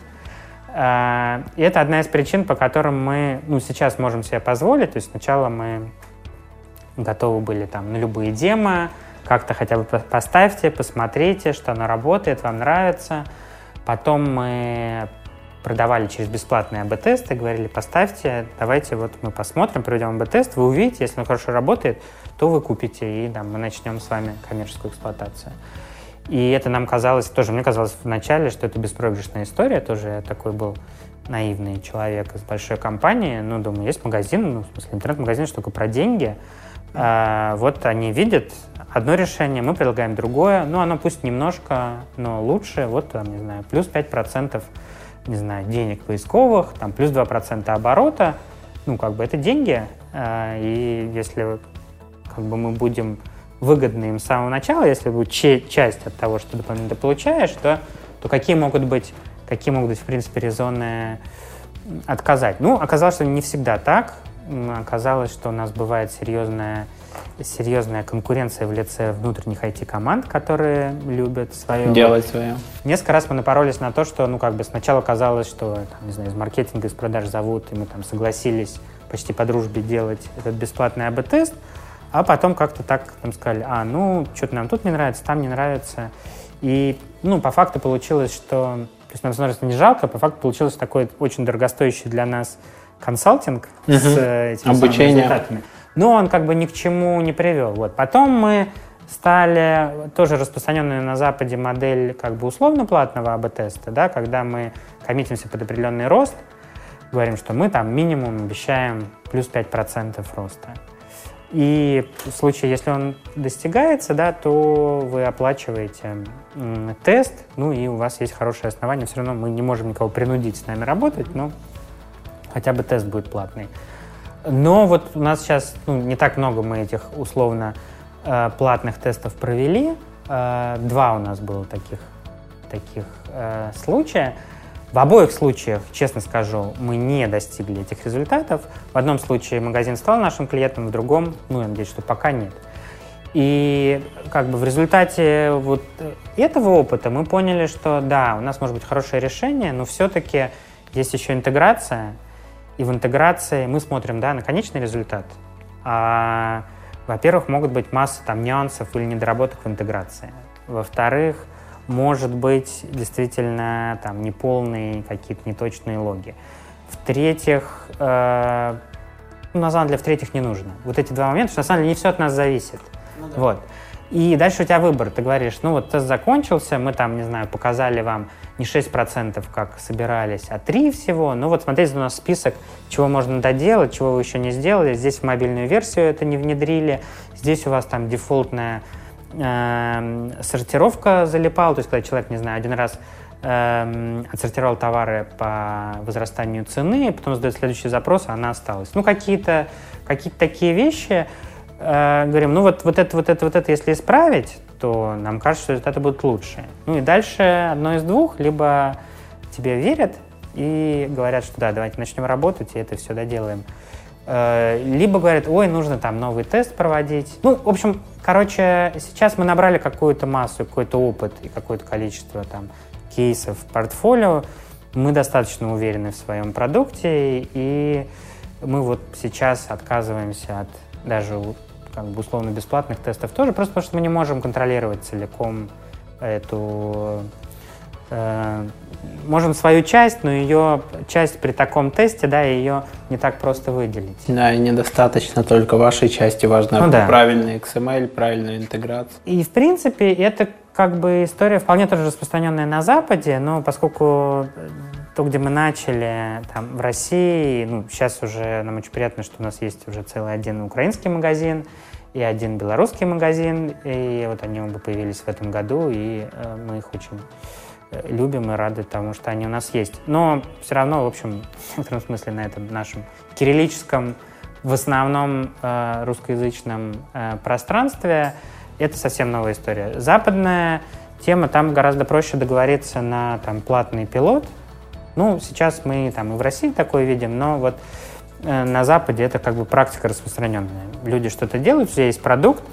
S6: Э, И это одна из причин, по которым мы ну, сейчас можем себе позволить. То есть сначала мы готовы были там на любые демо, как-то хотя бы по- поставьте, посмотрите, что оно работает, вам нравится. Потом мы продавали через бесплатные АБ-тесты, говорили, поставьте, давайте вот мы посмотрим, проведем АБ-тест, вы увидите, если он хорошо работает, то вы купите, и там, мы начнем с вами коммерческую эксплуатацию. И это нам казалось, тоже мне казалось вначале, что это беспроигрышная история, тоже я такой был наивный человек из большой компании, ну, думаю, есть магазин, ну, в смысле, интернет-магазин, только про деньги, А, вот они видят одно решение, мы предлагаем другое, ну, оно пусть немножко, но лучше, вот, там, не знаю, плюс 5%, не знаю, денег поисковых, там, плюс 2% оборота, ну, как бы это деньги, а, и если как бы мы будем выгодны им с самого начала, если будет часть от того, что дополнительно ты получаешь, то, то какие могут быть, какие могут быть, в принципе, резонные отказать. Ну, оказалось, что не всегда так. Оказалось, что у нас бывает серьезная, серьезная конкуренция в лице внутренних IT-команд, которые любят свое...
S5: Делать свое.
S6: Несколько раз мы напоролись на то, что, ну, как бы сначала казалось, что, там, не знаю, из маркетинга, из продаж зовут, и мы там согласились почти по дружбе делать этот бесплатный АБ-тест, а потом как-то так нам сказали, а, ну, что-то нам тут не нравится, там не нравится. И, ну, по факту получилось, что... То есть нам, с одной стороны, не жалко, по факту получилось такой очень дорогостоящий для нас консалтинг с э, этими
S5: Обучение.
S6: результатами. Но он как бы ни к чему не привел. Вот. Потом мы стали тоже распространенная на Западе модель как бы условно-платного АБ-теста, да, когда мы коммитимся под определенный рост, говорим, что мы там минимум обещаем плюс 5% роста. И в случае, если он достигается, да, то вы оплачиваете тест, ну и у вас есть хорошее основание. Все равно мы не можем никого принудить с нами работать, но хотя бы тест будет платный. Но вот у нас сейчас ну, не так много мы этих условно э, платных тестов провели. Э, два у нас было таких, таких э, случая. В обоих случаях, честно скажу, мы не достигли этих результатов. В одном случае магазин стал нашим клиентом, в другом, ну, я надеюсь, что пока нет. И как бы в результате вот этого опыта мы поняли, что да, у нас может быть хорошее решение, но все-таки есть еще интеграция, и в интеграции мы смотрим да, на конечный результат. А, во-первых, могут быть масса там, нюансов или недоработок в интеграции. Во-вторых, может быть действительно там, неполные какие-то неточные логи. В-третьих, э, ну, на самом деле, в-третьих, не нужно. Вот эти два момента, что на самом деле не все от нас зависит. Вот. И дальше у тебя выбор. Ты говоришь, ну вот тест закончился, мы там, не знаю, показали вам не 6%, как собирались, а 3 всего. Ну вот смотрите, у нас список, чего можно доделать, чего вы еще не сделали. Здесь в мобильную версию это не внедрили. Здесь у вас там дефолтная эм, сортировка залипала. То есть, когда человек, не знаю, один раз эм, отсортировал товары по возрастанию цены, потом задает следующий запрос, а она осталась. Ну, какие-то какие такие вещи. Э, говорим, ну вот, вот это, вот это, вот это, если исправить, то нам кажется, что результаты будут лучше. Ну и дальше одно из двух, либо тебе верят и говорят, что да, давайте начнем работать и это все доделаем. Э, Либо говорят, ой, нужно там новый тест проводить. Ну, в общем, короче, сейчас мы набрали какую-то массу, какой-то опыт и какое-то количество там кейсов в портфолио. Мы достаточно уверены в своем продукте, и мы вот сейчас отказываемся от даже как бы условно бесплатных тестов тоже, просто потому что мы не можем контролировать целиком эту... э, можем свою часть, но ее часть при таком тесте, да, ее не так просто выделить.
S5: Да, и недостаточно только вашей части, важно
S6: Ну да.
S5: правильный XML, правильная интеграция.
S6: И, в принципе, это как бы история вполне тоже распространенная на Западе, но поскольку то, где мы начали, там, в России, ну, сейчас уже нам очень приятно, что у нас есть уже целый один украинский магазин и один белорусский магазин, и вот они оба появились в этом году, и э, мы их очень любим и рады тому, что они у нас есть. Но все равно, в общем, в некотором смысле на этом нашем кириллическом, в основном э, русскоязычном э, пространстве, это совсем новая история. Западная тема, там гораздо проще договориться на там, платный пилот. Ну, сейчас мы там и в России такое видим, но вот э, на Западе это как бы практика распространенная. Люди что-то делают, у тебя есть продукт,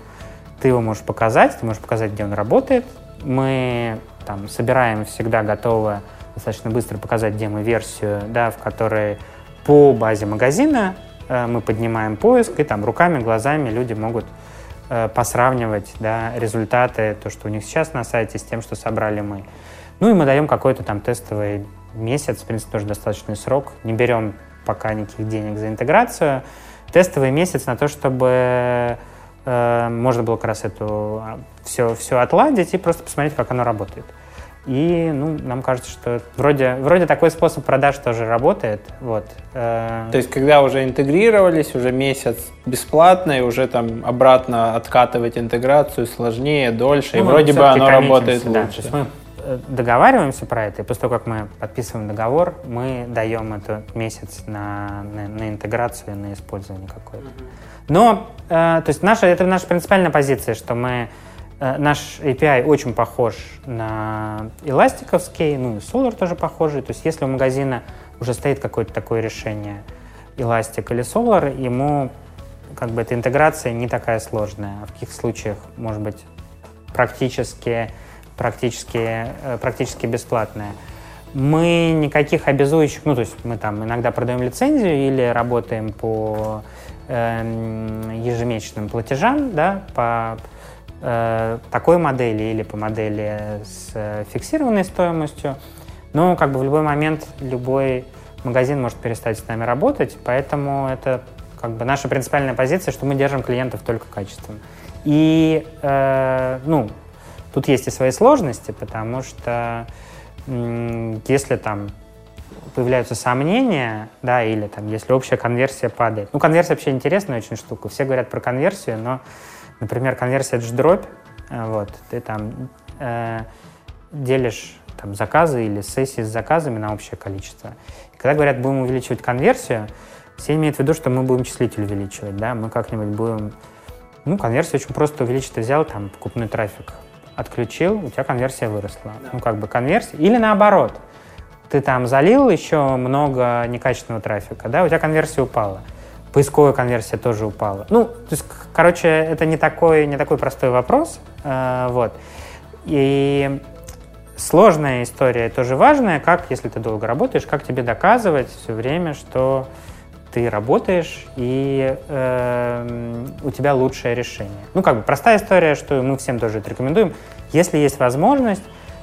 S6: ты его можешь показать, ты можешь показать, где он работает. Мы там собираем всегда готово достаточно быстро показать демо-версию, да, в которой по базе магазина э, мы поднимаем поиск, и там руками, глазами люди могут э, посравнивать да, результаты, то, что у них сейчас на сайте, с тем, что собрали мы. Ну и мы даем какой-то там тестовый месяц, в принципе, тоже достаточный срок. Не берем пока никаких денег за интеграцию. Тестовый месяц на то, чтобы можно было как раз эту все, все отладить и просто посмотреть, как оно работает. И ну, нам кажется, что вроде, вроде такой способ продаж тоже работает. Вот. Э,
S5: То есть, когда уже интегрировались, уже месяц бесплатно, и уже там обратно откатывать интеграцию сложнее, дольше, и
S6: Ну, мы
S5: вроде бы оно работает
S6: да.
S5: лучше.
S6: То есть мы э, договариваемся про это, и после того, как мы подписываем договор, мы даем этот месяц на, на, на интеграцию на использование какое-то. Но, э, то есть наша, это наша принципиальная позиция, что мы Э, наш API очень похож на эластиковский, ну и Solar тоже похожий. То есть если у магазина уже стоит какое-то такое решение, Elastic или Solar, ему как бы эта интеграция не такая сложная. А в каких случаях, может быть, практически, практически, э, практически бесплатная. Мы никаких обязующих, ну то есть мы там иногда продаем лицензию или работаем по э, ежемесячным платежам, да, по э, такой модели или по модели с э, фиксированной стоимостью. Но как бы в любой момент любой магазин может перестать с нами работать, поэтому это как бы наша принципиальная позиция, что мы держим клиентов только качеством. И, э, ну, тут есть и свои сложности, потому что если там появляются сомнения, да, или там, если общая конверсия падает. Ну, конверсия вообще интересная очень штука. Все говорят про конверсию, но Например, конверсия это же дробь. Э, вот, ты там э, делишь там, заказы или сессии с заказами на общее количество. И когда говорят, будем увеличивать конверсию, все имеют в виду, что мы будем числитель увеличивать, да, мы как-нибудь будем... Ну, конверсию очень просто увеличить. Ты взял там покупной трафик, отключил, у тебя конверсия выросла. Ну, как бы конверсия. Или наоборот, ты там залил еще много некачественного трафика, да, у тебя конверсия упала поисковая конверсия тоже упала. Ну, то есть, короче, это не такой, не такой простой вопрос. Э, вот. И сложная история тоже важная, как, если ты долго работаешь, как тебе доказывать все время, что ты работаешь и э, у тебя лучшее решение. Ну, как бы простая история, что мы всем тоже это рекомендуем. Если есть возможность,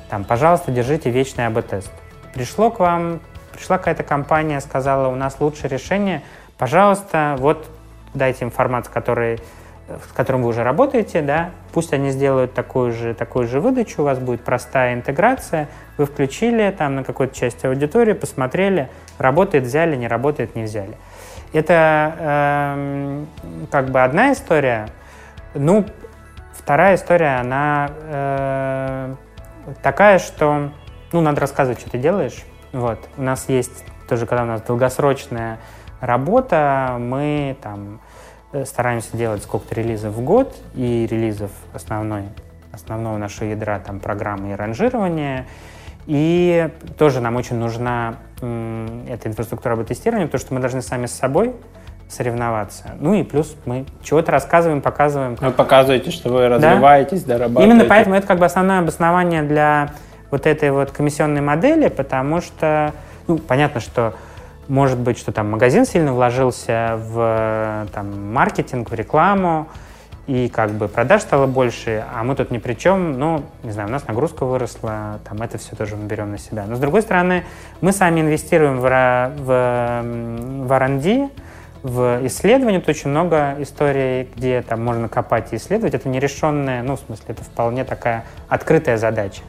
S6: там, пожалуйста, держите вечный АБ-тест. Пришло к вам, пришла какая-то компания, сказала, у нас лучшее решение – Пожалуйста, вот дайте им формат, который, с которым вы уже работаете, да, пусть они сделают такую же, такую же выдачу, у вас будет простая интеграция, вы включили там на какой-то части аудитории, посмотрели, работает, взяли, не работает, не взяли. Это э, как бы одна история. Ну, вторая история, она э, такая, что ну, надо рассказывать, что ты делаешь. Вот. У нас есть тоже, когда у нас долгосрочная работа, мы там э, стараемся делать сколько-то релизов в год, и релизов основной, основного нашего ядра, там, программы и ранжирования. И тоже нам очень нужна эта инфраструктура АБ-тестирования, потому что мы должны сами с собой соревноваться. Ну и плюс мы чего-то рассказываем, показываем.
S5: Вы показываете, что вы развиваетесь, да? дорабатываете.
S6: Именно поэтому это как бы основное обоснование для вот этой вот комиссионной модели, потому что, ну, понятно, что может быть, что там магазин сильно вложился в там, маркетинг, в рекламу, и как бы продаж стало больше, а мы тут ни при чем, ну, не знаю, у нас нагрузка выросла, там это все тоже мы берем на себя. Но с другой стороны, мы сами инвестируем в, в, в R&D, в исследование, тут очень много историй, где там можно копать и исследовать. Это нерешенная, ну, в смысле, это вполне такая открытая задача.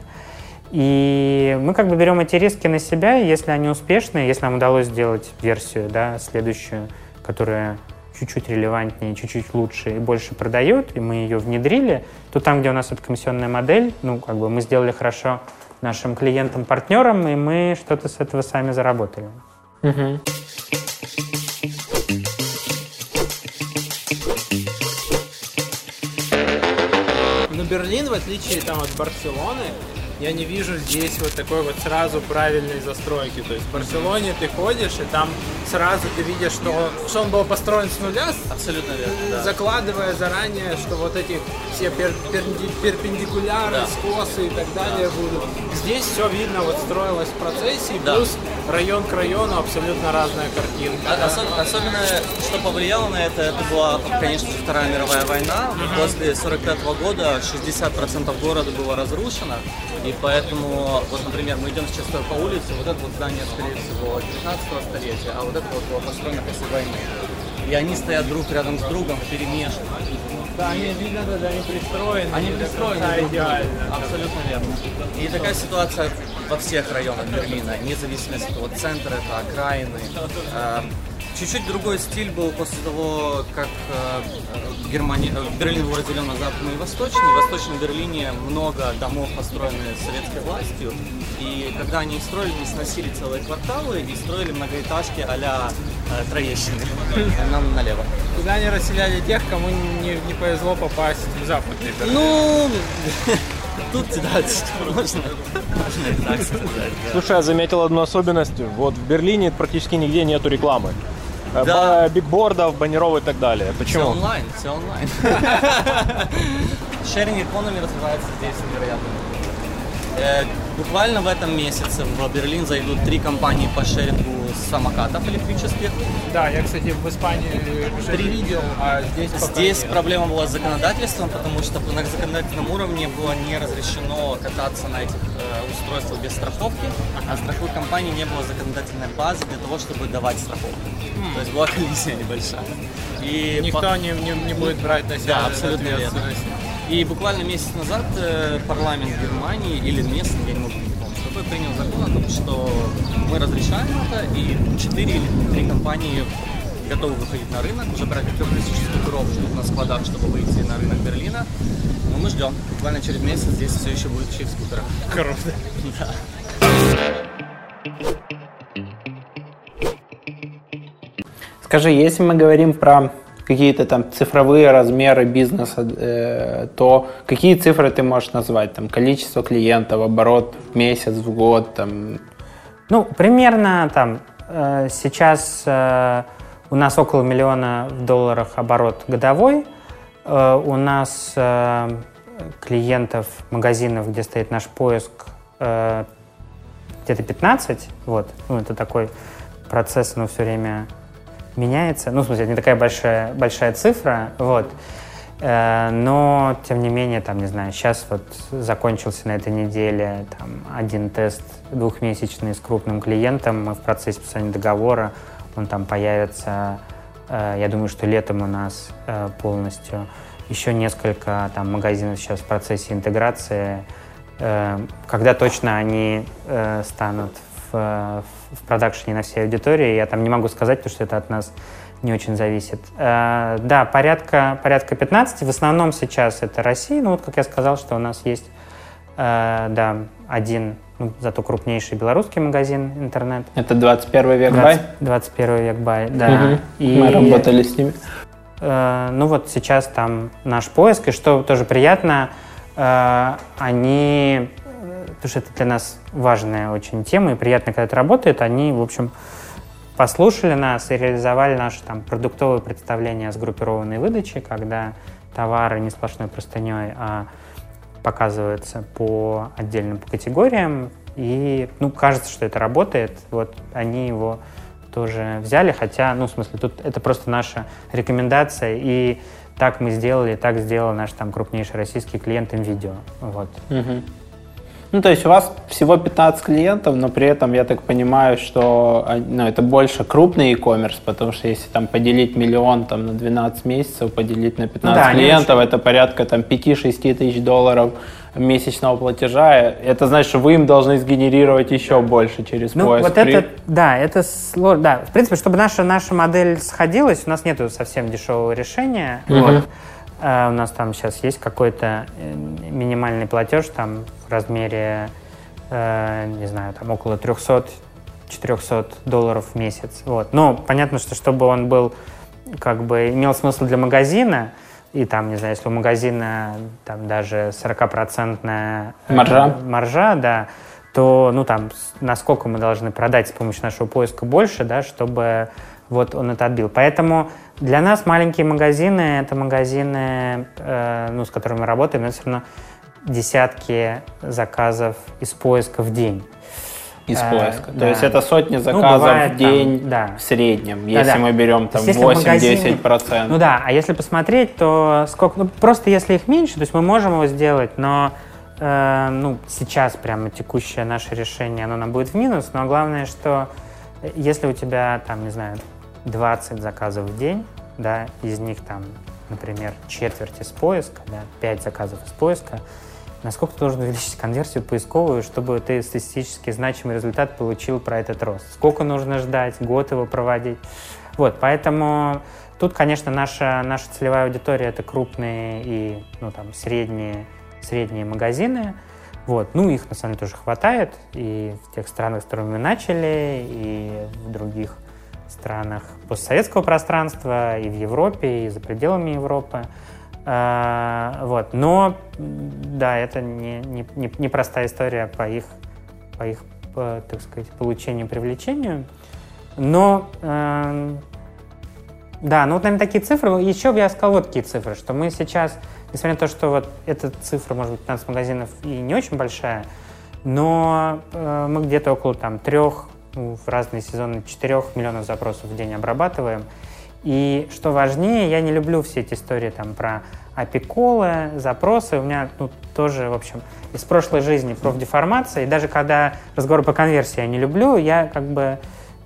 S6: И мы как бы берем эти риски на себя, если они успешные, если нам удалось сделать версию, да, следующую, которая чуть-чуть релевантнее, чуть-чуть лучше и больше продает, и мы ее внедрили, то там, где у нас эта комиссионная модель, ну, как бы мы сделали хорошо нашим клиентам, партнерам, и мы что-то с этого сами заработали. Угу.
S1: Но Берлин, в отличие там, от Барселоны, я не вижу здесь вот такой вот сразу правильной застройки. То есть в Барселоне ты ходишь, и там сразу ты видишь, что, что он был построен с нуля,
S7: Абсолютно верно, да.
S1: закладывая заранее, что вот эти все пер, пер, перпендикуляры, да. скосы и так далее будут. Здесь все видно, вот строилось в процессе, и да. плюс район к району абсолютно разная картинка. А,
S7: да? особ, особенно, что повлияло на это, это была, конечно же, Вторая мировая война. Uh-huh. После 45 года 60% города было разрушено. И поэтому, вот, например, мы идем сейчас по улице, вот это вот здание, скорее всего, 19 столетия, а вот это вот было построено после войны. И они стоят друг рядом с другом, перемешаны.
S1: Да, они видно, да, они пристроены.
S7: Они пристроены
S1: да, идеально.
S7: Абсолютно верно. И такая ситуация во всех районах Берлина, независимо от того, центра, это окраины. Эм, Чуть-чуть другой стиль был после того, как э, Германия, э, Берлин был разделен на западный и восточный. В Восточном Берлине много домов построены советской властью. И когда они их строили, не сносили целые кварталы и строили многоэтажки а-ля э, Троещины. Нам налево.
S8: Куда они расселяли тех, кому не, не повезло попасть в западный Берлин.
S7: Ну, тут, да, можно, можно и так сказать. да.
S1: Слушай, я заметил одну особенность. Вот в Берлине практически нигде нету рекламы. Э,
S7: Да.
S1: Бигбордов, баннеров и так далее.
S7: Все
S1: Почему?
S7: онлайн, все онлайн. Sharing economy развивается здесь невероятно. Э, Буквально в этом месяце в Берлин зайдут три компании по шерингу самокатов электрических.
S8: Да, я, кстати, в Испании уже
S7: Три.
S8: видел, а здесь пока
S7: Здесь
S8: нет.
S7: проблема была с законодательством, потому что на законодательном уровне было не разрешено кататься на этих э, устройствах без страховки, а страховой компании не было законодательной базы для того, чтобы давать страховку. То есть была коллизия небольшая. И
S8: Никто
S7: по-
S8: не, не, не будет брать на себя
S7: Да, абсолютно верно. И буквально месяц назад э, парламент Германии или местный, я не могу не помню, какой принял закон о том, что мы разрешаем это, и 4 или 3 компании готовы выходить на рынок. Уже порядка 3000 скутеров ждут на складах, чтобы выйти на рынок Берлина. Но мы ждем. Буквально через месяц здесь все еще будет чип скутеров.
S8: Круто.
S7: Да.
S5: Скажи, если мы говорим про какие-то там цифровые размеры бизнеса, э, то какие цифры ты можешь назвать? Там количество клиентов, оборот в месяц, в год, там,
S6: Ну, примерно там э, сейчас э, у нас около миллиона в долларах оборот годовой. У нас клиентов, магазинов, где стоит наш поиск, где-то 15. Вот. Ну, это такой процесс, но все время меняется. Ну, в смысле, это не такая большая, большая цифра. Вот. Э, Но, тем не менее, там, не знаю, сейчас вот закончился на этой неделе там, один тест двухмесячный с крупным клиентом. Мы в процессе подписания договора. Он там появится, э, я думаю, что летом у нас э, полностью. Еще несколько там магазинов сейчас в процессе интеграции. Когда точно они станут в, э, в продакшене на всей аудитории, я там не могу сказать, потому что это от нас не очень зависит. Э, Да, порядка, порядка 15. В основном сейчас это Россия. Ну вот, как я сказал, что у нас есть э, да, один, ну, зато крупнейший белорусский магазин интернет.
S5: это 21 век, бай?
S6: 20 21 век бай, да.
S5: Мгм.
S6: И,
S5: Мы работали с ними.
S6: э, ну вот сейчас там наш поиск, и что тоже приятно, э, они, потому что это для нас важная очень тема, и приятно, когда это работает, они, в общем, послушали нас и реализовали наше там продуктовое представление с группированной выдачей, когда товары не сплошной простыней, а показываются по отдельным по категориям. И, ну, кажется, что это работает. Вот они его тоже взяли, хотя, ну, в смысле, тут это просто наша рекомендация, и так мы сделали, так сделал наш там крупнейший российский клиент видео. Вот.
S5: Мгм. Ну, то есть у вас всего 15 клиентов, но при этом я так понимаю, что а, ну, это больше крупный e-commerce, потому что если там поделить миллион там, на 12 месяцев, поделить на 15
S6: да,
S5: клиентов, это порядка там 5-6 тысяч долларов месячного платежа. Это значит, что вы им должны сгенерировать еще больше через
S6: Ну,
S5: поиск.
S6: вот
S5: При-
S6: это, да, это сложно. Да, в принципе, чтобы наша, наша модель сходилась, у нас нету совсем дешевого решения.
S5: Мгм.
S6: Вот. А, у нас там сейчас есть какой-то э, минимальный платеж там в размере, э, не знаю, там около 300-400 долларов в месяц. Вот. Но понятно, что чтобы он был, как бы, имел смысл для магазина, и там, не знаю, если у магазина там даже 40-процентная э,
S5: Маржа.
S6: маржа, да, то, ну, там, насколько мы должны продать с помощью нашего поиска больше, да, чтобы вот он это отбил. Поэтому для нас маленькие магазины — это магазины, э, ну, с которыми мы работаем, но все равно десятки заказов из поиска в день.
S5: из
S6: э,
S5: поиска. То
S6: да.
S5: есть это сотни
S6: Ну,
S5: заказов
S6: бывает
S5: в
S6: там,
S5: день
S6: да.
S5: в среднем, если
S6: Да-да.
S5: мы берем там
S6: То есть, если в магазине-
S5: 8-10%.
S6: Ну да, а если посмотреть, то сколько... Ну, просто если их меньше, то есть мы можем его сделать, но э, ну, сейчас прямо текущее наше решение, оно нам будет в минус, но главное, что э, если у тебя, там, не знаю, 20 заказов в день, да, из них там, например, четверть из поиска, да, 5 заказов из поиска, насколько ты должен увеличить конверсию поисковую, чтобы ты статистически значимый результат получил про этот рост? Сколько нужно ждать, год его проводить? Вот, поэтому тут, конечно, наша, наша целевая аудитория это крупные и ну, там, средние, средние магазины. Вот. Ну, их на самом деле тоже хватает и в тех странах, с которыми мы начали, и в других странах постсоветского пространства, и в Европе, и за пределами Европы. А, вот. Но, да, это не, не, не, не простая история по их, по их по, так сказать, получению, привлечению. Но, э, да, ну вот, наверное, такие цифры. Еще бы я сказал вот какие цифры, что мы сейчас, несмотря на то, что вот эта цифра, может быть, 15 магазинов и не очень большая, но э, мы где-то около там трех, ну, в разные сезоны, 4 миллионов запросов в день обрабатываем. И что важнее, я не люблю все эти истории там про апиколы, запросы. У меня ну, тоже, в общем, из прошлой жизни профдеформация. И даже когда разговор по конверсии я не люблю, я как бы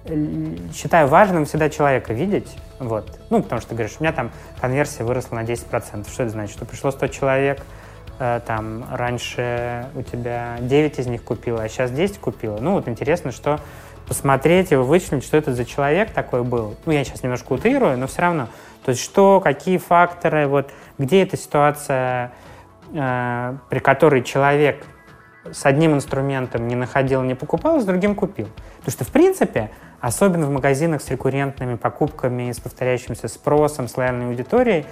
S6: э, считаю важным всегда человека видеть. Вот. Ну, потому что, говоришь, у меня там конверсия выросла на 10%. Что это значит? Что пришло 100 человек, э, там раньше у тебя 9 из них купила, а сейчас 10 купила. Ну, вот интересно, что посмотреть и вычислить, что это за человек такой был. Ну, я сейчас немножко утрирую, но все равно. То есть что, какие факторы, вот где эта ситуация, э, при которой человек с одним инструментом не находил, не покупал, а с другим купил. Потому что, в принципе, особенно в магазинах с рекуррентными покупками, с повторяющимся спросом, с лояльной аудиторией,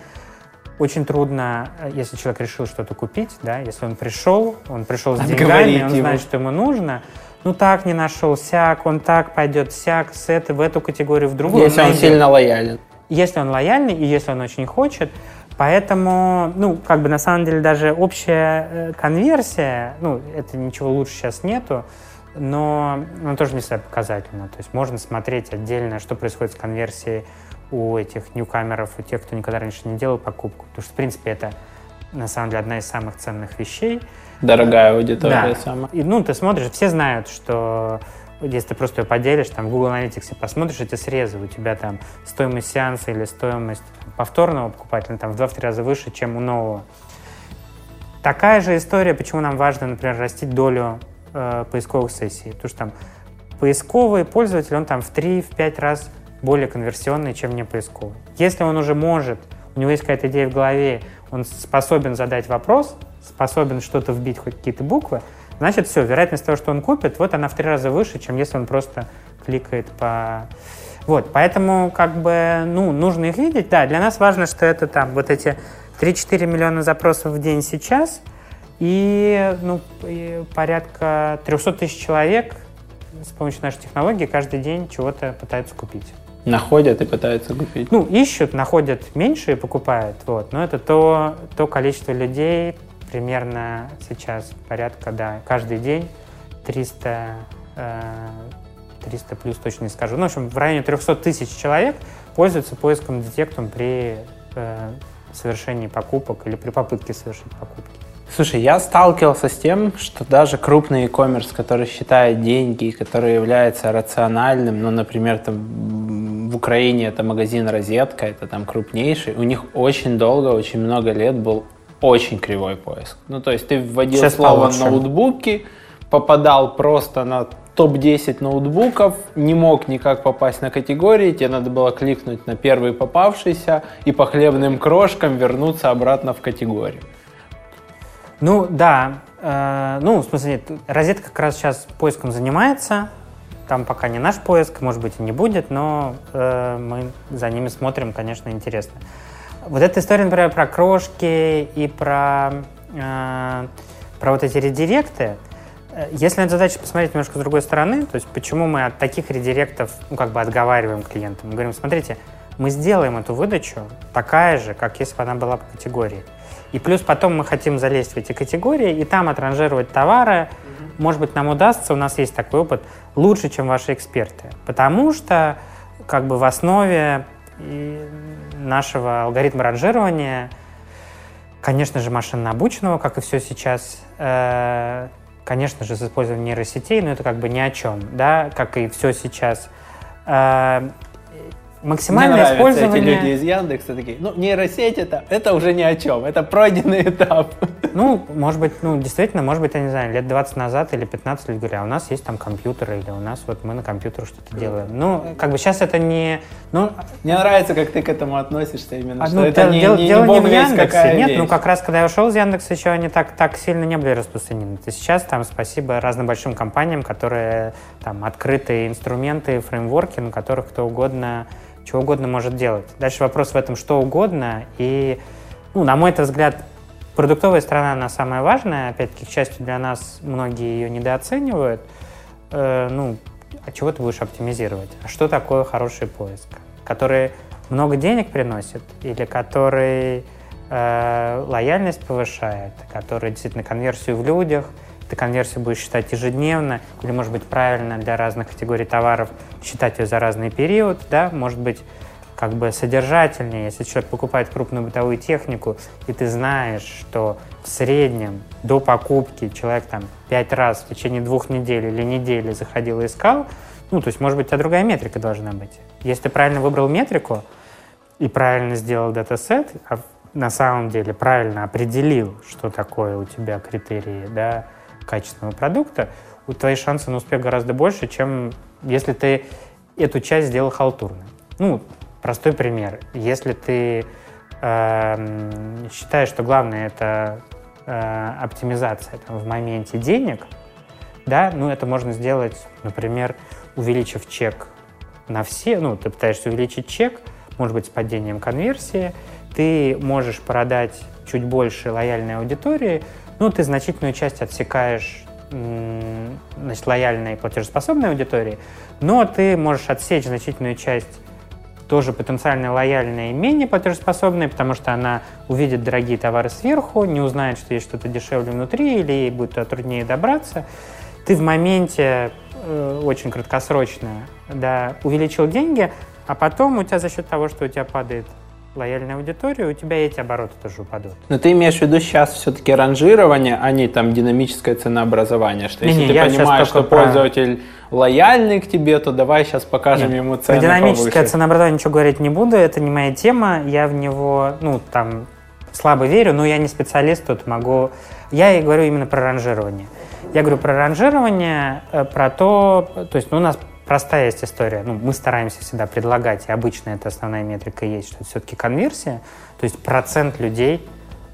S6: очень трудно, э, если человек решил что-то купить, да, если он пришел, он пришел с деньгами, он знает, что ему нужно, ну так не нашел, сяк, он так пойдет, сяк, с этой, в эту категорию, в другую.
S5: Если он, он сильно лоялен.
S6: Если он лояльный и если он очень хочет, Поэтому, ну, как бы на самом деле даже общая э, конверсия, ну, это ничего лучше сейчас нету, но она тоже не всегда показательна. То есть можно смотреть отдельно, что происходит с конверсией у этих ньюкамеров, у тех, кто никогда раньше не делал покупку. Потому что, в принципе, это на самом деле одна из самых ценных вещей.
S5: Дорогая аудитория
S6: да.
S5: сама.
S6: И, ну, ты смотришь, все знают, что если ты просто ее поделишь, там в Google Analytics посмотришь эти срезы, у тебя там стоимость сеанса или стоимость повторного покупателя там в 2-3 раза выше, чем у нового. Такая же история, почему нам важно, например, растить долю э, поисковых сессий. Потому что там поисковый пользователь, он там в 3-5 раз более конверсионный, чем не поисковый. Если он уже может, у него есть какая-то идея в голове, он способен задать вопрос, способен что-то вбить, хоть какие-то буквы, значит, все, вероятность того, что он купит, вот она в три раза выше, чем если он просто кликает по... Вот, поэтому как бы, ну, нужно их видеть. Да, для нас важно, что это там вот эти 3-4 миллиона запросов в день сейчас и, ну, и порядка 300 тысяч человек с помощью нашей технологии каждый день чего-то пытаются купить.
S5: Находят и пытаются купить.
S6: Ну, ищут, находят меньше и покупают. Вот. Но это то, то количество людей, примерно сейчас порядка, да, каждый день 300, 300 э, плюс, точно не скажу. Ну, в общем, в районе 300 тысяч человек пользуются поиском детектом при э, совершении покупок или при попытке совершить покупки.
S5: Слушай, я сталкивался с тем, что даже крупный e-commerce, который считает деньги, который является рациональным, ну, например, там в Украине это магазин «Розетка», это там крупнейший, у них очень долго, очень много лет был очень кривой поиск. Ну, то есть ты вводил Сейчас слово получше. ноутбуки, попадал просто на топ-10 ноутбуков, не мог никак попасть на категории, тебе надо было кликнуть на первый попавшийся и по хлебным крошкам вернуться обратно в категорию.
S6: Ну, да. Э, ну, в смысле, нет, розетка как раз сейчас поиском занимается. Там пока не наш поиск, может быть, и не будет, но э, мы за ними смотрим, конечно, интересно. Вот эта история, например, про крошки и про, э, про вот эти редиректы, э, если на задачу посмотреть немножко с другой стороны, то есть почему мы от таких редиректов, ну, как бы отговариваем клиента, мы говорим, смотрите, мы сделаем эту выдачу такая же, как если бы она была по категории. И плюс потом мы хотим залезть в эти категории и там отранжировать товары. Mm-hmm. Может быть, нам удастся, у нас есть такой опыт, лучше, чем ваши эксперты. Потому что как бы в основе нашего алгоритма ранжирования, конечно же, машинно обученного, как и все сейчас, э, конечно же, с использованием нейросетей, но это как бы ни о чем, да, как и все сейчас.
S5: Мне
S6: Максимальное использование...
S5: эти люди из Яндекса такие, ну, нейросеть это, это уже ни о чем, это пройденный этап.
S6: Ну, может быть, ну, действительно, может быть, я не знаю, лет 20 назад или 15 люди говорят, а у нас есть там компьютеры, или у нас вот мы на компьютере что-то делаем. Ну, как бы сейчас это не... Ну,
S5: Мне нравится, как ты к этому относишься именно,
S6: а,
S5: что
S6: ну,
S5: это
S6: дел-
S5: не,
S6: дел-
S5: не,
S6: дело
S5: не
S6: в Яндексе. Нет,
S5: вещь.
S6: ну как раз, когда я ушел из Яндекса, еще они так, так сильно не были распространены. Есть сейчас там спасибо разным большим компаниям, которые там открытые инструменты, фреймворки, на которых кто угодно, что угодно может делать. Дальше вопрос в этом, что угодно. И, ну, на мой взгляд, продуктовая сторона, она самая важная. Опять-таки, к счастью для нас, многие ее недооценивают. Э, ну, а чего ты будешь оптимизировать? А что такое хороший поиск? Который много денег приносит или который э, лояльность повышает, который действительно конверсию в людях, ты конверсию будешь считать ежедневно, или, может быть, правильно для разных категорий товаров считать ее за разный период, да, может быть, как бы содержательнее, если человек покупает крупную бытовую технику, и ты знаешь, что в среднем до покупки человек там пять раз в течение двух недель или недели заходил и искал, ну, то есть, может быть, у тебя другая метрика должна быть. Если ты правильно выбрал метрику и правильно сделал датасет, а на самом деле правильно определил, что такое у тебя критерии да, качественного продукта, у твои шансы на успех гораздо больше, чем если ты эту часть сделал халтурно. Ну, простой пример. Если ты эм, считаешь, что главное это э, оптимизация там, в моменте денег, да, ну это можно сделать, например, увеличив чек на все, ну ты пытаешься увеличить чек, может быть, с падением конверсии, ты можешь продать чуть больше лояльной аудитории, ну ты значительную часть отсекаешь значит, лояльной платежеспособной аудитории, но ты можешь отсечь значительную часть тоже потенциально лояльная и менее платежеспособная, потому что она увидит дорогие товары сверху, не узнает, что есть что-то дешевле внутри, или ей будет туда труднее добраться. Ты в моменте э, очень краткосрочно да, увеличил деньги, а потом у тебя за счет того, что у тебя падает лояльная аудитория, у тебя эти обороты тоже упадут.
S5: Но ты имеешь в виду сейчас все-таки ранжирование, а не там динамическое ценообразование, что если
S6: Не-не,
S5: ты понимаешь, что
S6: про-
S5: пользователь лояльный к тебе, то давай сейчас покажем
S6: Нет,
S5: ему цены
S6: динамическое
S5: повыше.
S6: ценообразование ничего говорить не буду, это не моя тема, я в него, ну, там, слабо верю, но я не специалист, тут могу... Я и говорю именно про ранжирование. Я говорю про ранжирование, э, про то, то есть ну, у нас простая есть история, ну, мы стараемся всегда предлагать, и обычно это основная метрика есть, что это все-таки конверсия, то есть процент людей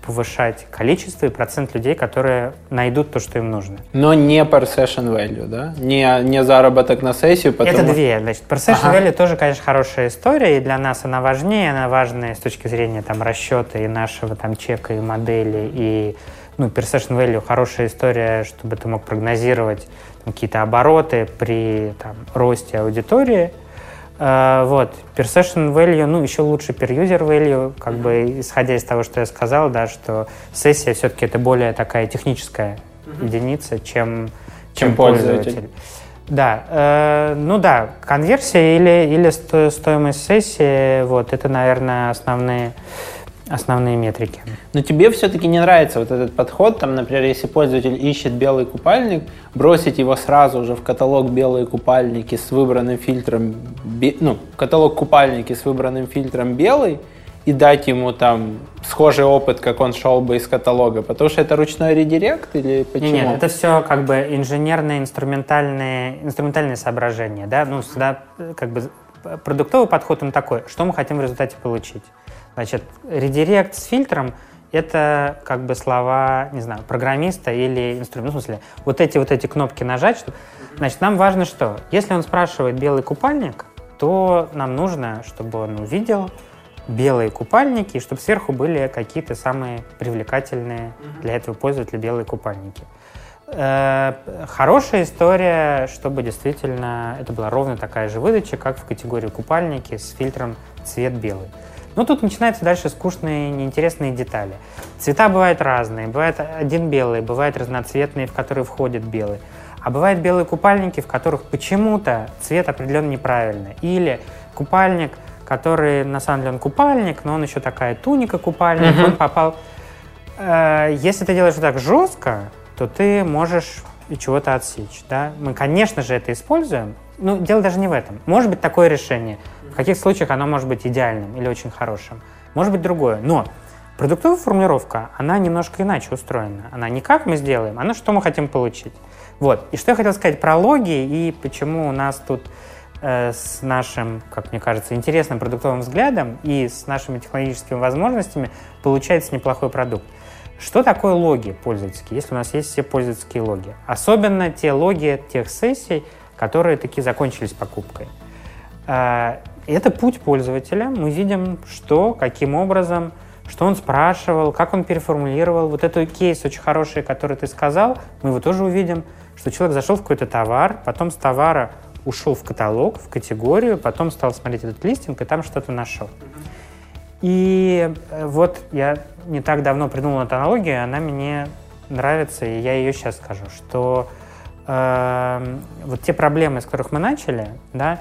S6: повышать количество и процент людей, которые найдут то, что им нужно.
S5: Но не per session value, да? Не, не заработок на сессию, потому
S6: Это две. Значит, Perception
S5: Ага.
S6: Value тоже, конечно, хорошая история, и для нас она важнее, она важная с точки зрения там, расчета и нашего там, чека, и модели, и ну, Perception Value хорошая история, чтобы ты мог прогнозировать какие-то обороты при там, росте аудитории. Э, вот, Perception Value, ну, еще лучше Per User Value, как бы, исходя из того, что я сказал, да, что сессия все-таки это более такая техническая единица, чем, чем,
S5: Чем пользователь.
S6: пользователь. Да, э, ну да, конверсия или, или сто- стоимость сессии, вот, это, наверное, основные, основные метрики.
S5: Но тебе все-таки не нравится вот этот подход, там, например, если пользователь ищет белый купальник, бросить его сразу же в каталог белые купальники с выбранным фильтром, ну, каталог купальники с выбранным фильтром белый, и дать ему там схожий опыт, как он шел бы из каталога, потому что это ручной редирект или почему?
S6: Не, Нет, это все как бы инженерные, инструментальные, инструментальные соображения, да, ну, э, как бы продуктовый подход, он такой, что мы хотим в результате получить. Значит, редирект с фильтром — это как бы слова, не знаю, программиста или инструмента. Ну, в смысле, вот эти вот эти кнопки нажать. Что... Значит, нам важно что? Если он спрашивает белый купальник, то нам нужно, чтобы он увидел белые купальники, и чтобы сверху были какие-то самые привлекательные для этого пользователя белые купальники. Э, Хорошая история, чтобы действительно это была ровно такая же выдача, как в категории купальники с фильтром цвет белый. Но тут начинаются дальше скучные, неинтересные детали. Цвета бывают разные. Бывает один белый, бывают разноцветные, в которые входит белый. А бывают белые купальники, в которых почему-то цвет определен неправильно. Или купальник, который на самом деле он купальник, но он еще такая туника купальник, он попал... Э, Если ты делаешь так жестко, то ты можешь и чего-то отсечь. Да? Мы, конечно же, это используем, но дело даже не в этом. Может быть такое решение. В каких случаях оно может быть идеальным или очень хорошим. Может быть другое. Но продуктовая формулировка, она немножко иначе устроена. Она не как мы сделаем, она что мы хотим получить. Вот. И что я хотел сказать про логи и почему у нас тут э, с нашим, как мне кажется, интересным продуктовым взглядом и с нашими технологическими возможностями получается неплохой продукт. Что такое логи пользовательские, если у нас есть все пользовательские логи? Особенно те логи тех сессий, которые таки закончились покупкой. Э, это путь пользователя. Мы видим, что, каким образом, что он спрашивал, как он переформулировал. Вот этот кейс очень хороший, который ты сказал, мы его тоже увидим, что человек зашел в какой-то товар, потом с товара ушел в каталог, в категорию, потом стал смотреть этот листинг и там что-то нашел. И э, вот я не так давно придумал эту аналогию, она мне нравится, и я ее сейчас скажу, что э, вот те проблемы, с которых мы начали, да,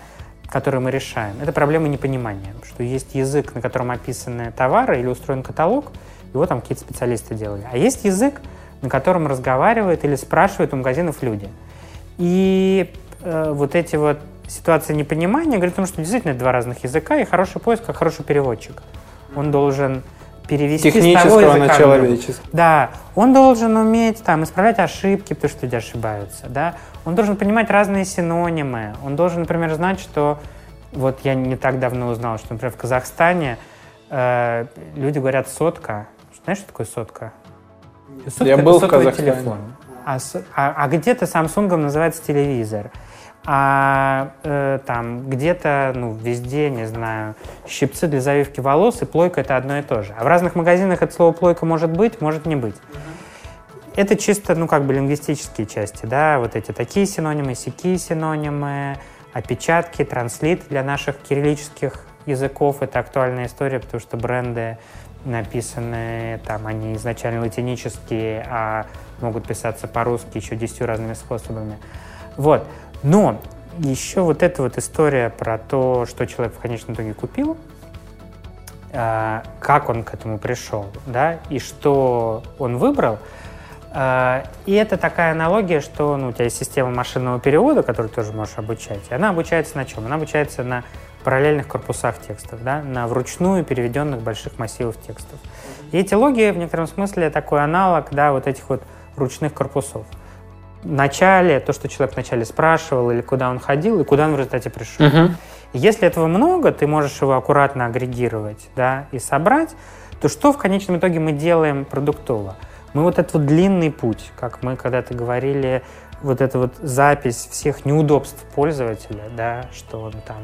S6: которые мы решаем, это проблемы непонимания, что есть язык, на котором описаны товары или устроен каталог, его там какие-то специалисты делали. А есть язык, на котором разговаривают или спрашивают у магазинов люди. И э, вот эти вот ситуации непонимания говорят о том, что действительно это два разных языка, и хороший поиск, как хороший переводчик. Он должен перевести с того языка
S5: на человеческий.
S6: Да, он должен уметь там исправлять ошибки, потому что люди ошибаются, да. Он должен понимать разные синонимы. Он должен, например, знать, что вот я не так давно узнал, что, например, в Казахстане э, люди говорят сотка. Знаешь, что такое сотка?
S5: Сотка я был в Казахстане. Телефон.
S6: А, а, а где-то Samsung называется телевизор. А э, там где-то, ну, везде, не знаю, щипцы для завивки волос и плойка это одно и то же. А в разных магазинах это слово плойка может быть, может не быть. Это чисто, ну, как бы лингвистические части, да, вот эти такие синонимы, сякие синонимы, опечатки, транслит для наших кириллических языков. Это актуальная история, потому что бренды написаны, там, они изначально латинические, а могут писаться по-русски еще десятью разными способами. Вот. Но еще вот эта вот история про то, что человек в конечном итоге купил, а, как он к этому пришел, да, и что он выбрал. А, и это такая аналогия, что ну, у тебя есть система машинного перевода, которую ты тоже можешь обучать. И она обучается на чем? Она обучается на параллельных корпусах текстов, да, на вручную переведенных больших массивов текстов. И эти логи в некотором смысле такой аналог да, вот этих вот ручных корпусов начале, то, что человек вначале спрашивал, или куда он ходил, и куда он в результате пришел. Uh-huh. Если этого много, ты можешь его аккуратно агрегировать да, и собрать, то что в конечном итоге мы делаем продуктово? Мы вот этот вот длинный путь, как мы когда-то говорили, вот эта вот запись всех неудобств пользователя, да, что он там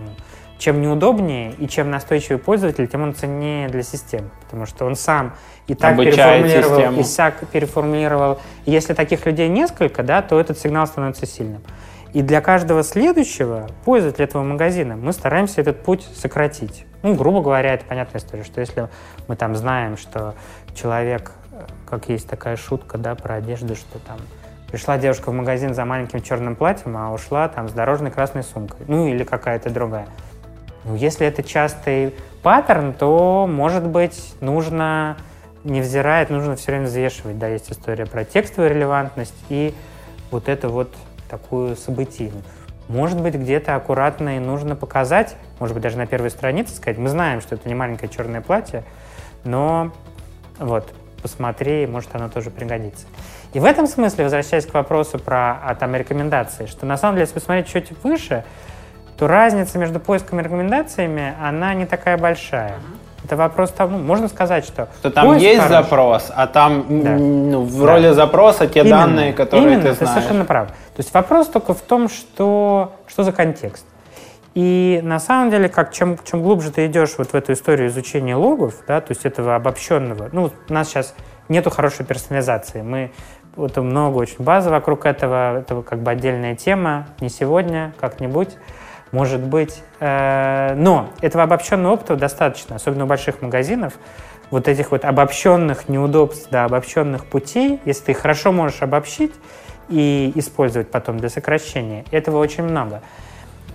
S6: чем неудобнее и чем настойчивый пользователь, тем он ценнее для системы, потому что он сам и так
S5: Обучает
S6: переформулировал,
S5: систему.
S6: и сяк переформулировал. И если таких людей несколько, да, то этот сигнал становится сильным. И для каждого следующего пользователя этого магазина мы стараемся этот путь сократить. Ну, грубо говоря, это понятная история, что если мы там знаем, что человек, как есть такая шутка, да, про одежду, что там пришла девушка в магазин за маленьким черным платьем, а ушла там с дорожной красной сумкой, ну или какая-то другая. Ну, если это частый паттерн, то, может быть, нужно невзирая, нужно все время взвешивать. Да, есть история про текстовую релевантность и вот это вот такую событийную. Может быть, где-то аккуратно и нужно показать, может быть, даже на первой странице сказать, мы знаем, что это не маленькое черное платье, но вот, посмотри, может, оно тоже пригодится. И в этом смысле, возвращаясь к вопросу про а, там, рекомендации, что на самом деле, если посмотреть чуть выше, то разница между поиском и рекомендациями, она не такая большая. Это вопрос того, ну, можно сказать, что...
S5: Что там есть
S6: хорош.
S5: запрос, а там
S6: Да.
S5: ну, в
S6: Да.
S5: роли запроса те
S6: Именно,
S5: данные, которые
S6: именно,
S5: ты знаешь.
S6: совершенно прав. То есть вопрос только в том, что, что за контекст. И на самом деле, как, чем, чем глубже ты идешь вот в эту историю изучения логов, да, то есть этого обобщенного, ну, у нас сейчас нету хорошей персонализации. Мы вот много очень базы вокруг этого, это как бы отдельная тема, не сегодня, как-нибудь, может быть. Э, Но этого обобщенного опыта достаточно, особенно у больших магазинов, вот этих вот обобщенных неудобств, да, обобщенных путей, если ты хорошо можешь обобщить и использовать потом для сокращения, этого очень много.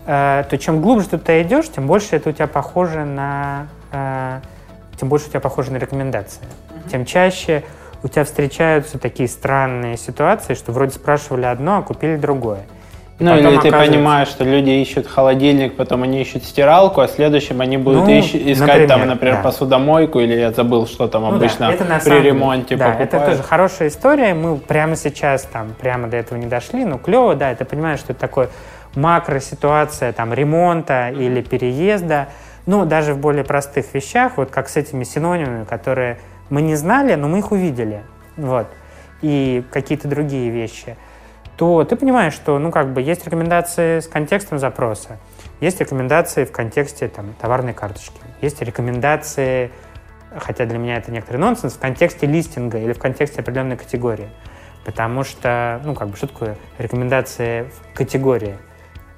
S6: Э, То чем глубже ты туда идешь, тем больше это у тебя похоже на, э, тем больше у тебя похоже на рекомендации. Тем чаще у тебя встречаются такие странные ситуации, что вроде спрашивали одно, а купили другое. И
S5: Ну или ты
S6: оказывается-
S5: понимаешь, что люди ищут холодильник, потом они ищут стиралку, а следующим они будут
S6: Ну,
S5: ищ- искать там,
S6: например,
S5: например,
S6: да.
S5: посудомойку, или я забыл, что там
S6: Ну да,
S5: обычно
S6: это на
S5: при
S6: самом деле-
S5: ремонте
S6: Да, это
S5: покупают.
S6: тоже хорошая история. Мы прямо сейчас там прямо до этого не дошли, но клево, да, ты понимаешь, что это такое макроситуация там ремонта или переезда. Ну, даже в более простых вещах, вот как с этими синонимами, которые мы не знали, но мы их увидели. Вот. И какие-то другие вещи то ты понимаешь, что, ну, как бы, есть рекомендации с контекстом запроса, есть рекомендации в контексте, там, товарной карточки, есть рекомендации, хотя для меня это некоторый нонсенс, в контексте листинга или в контексте определенной категории. Потому что, ну, как бы, что такое рекомендации в категории?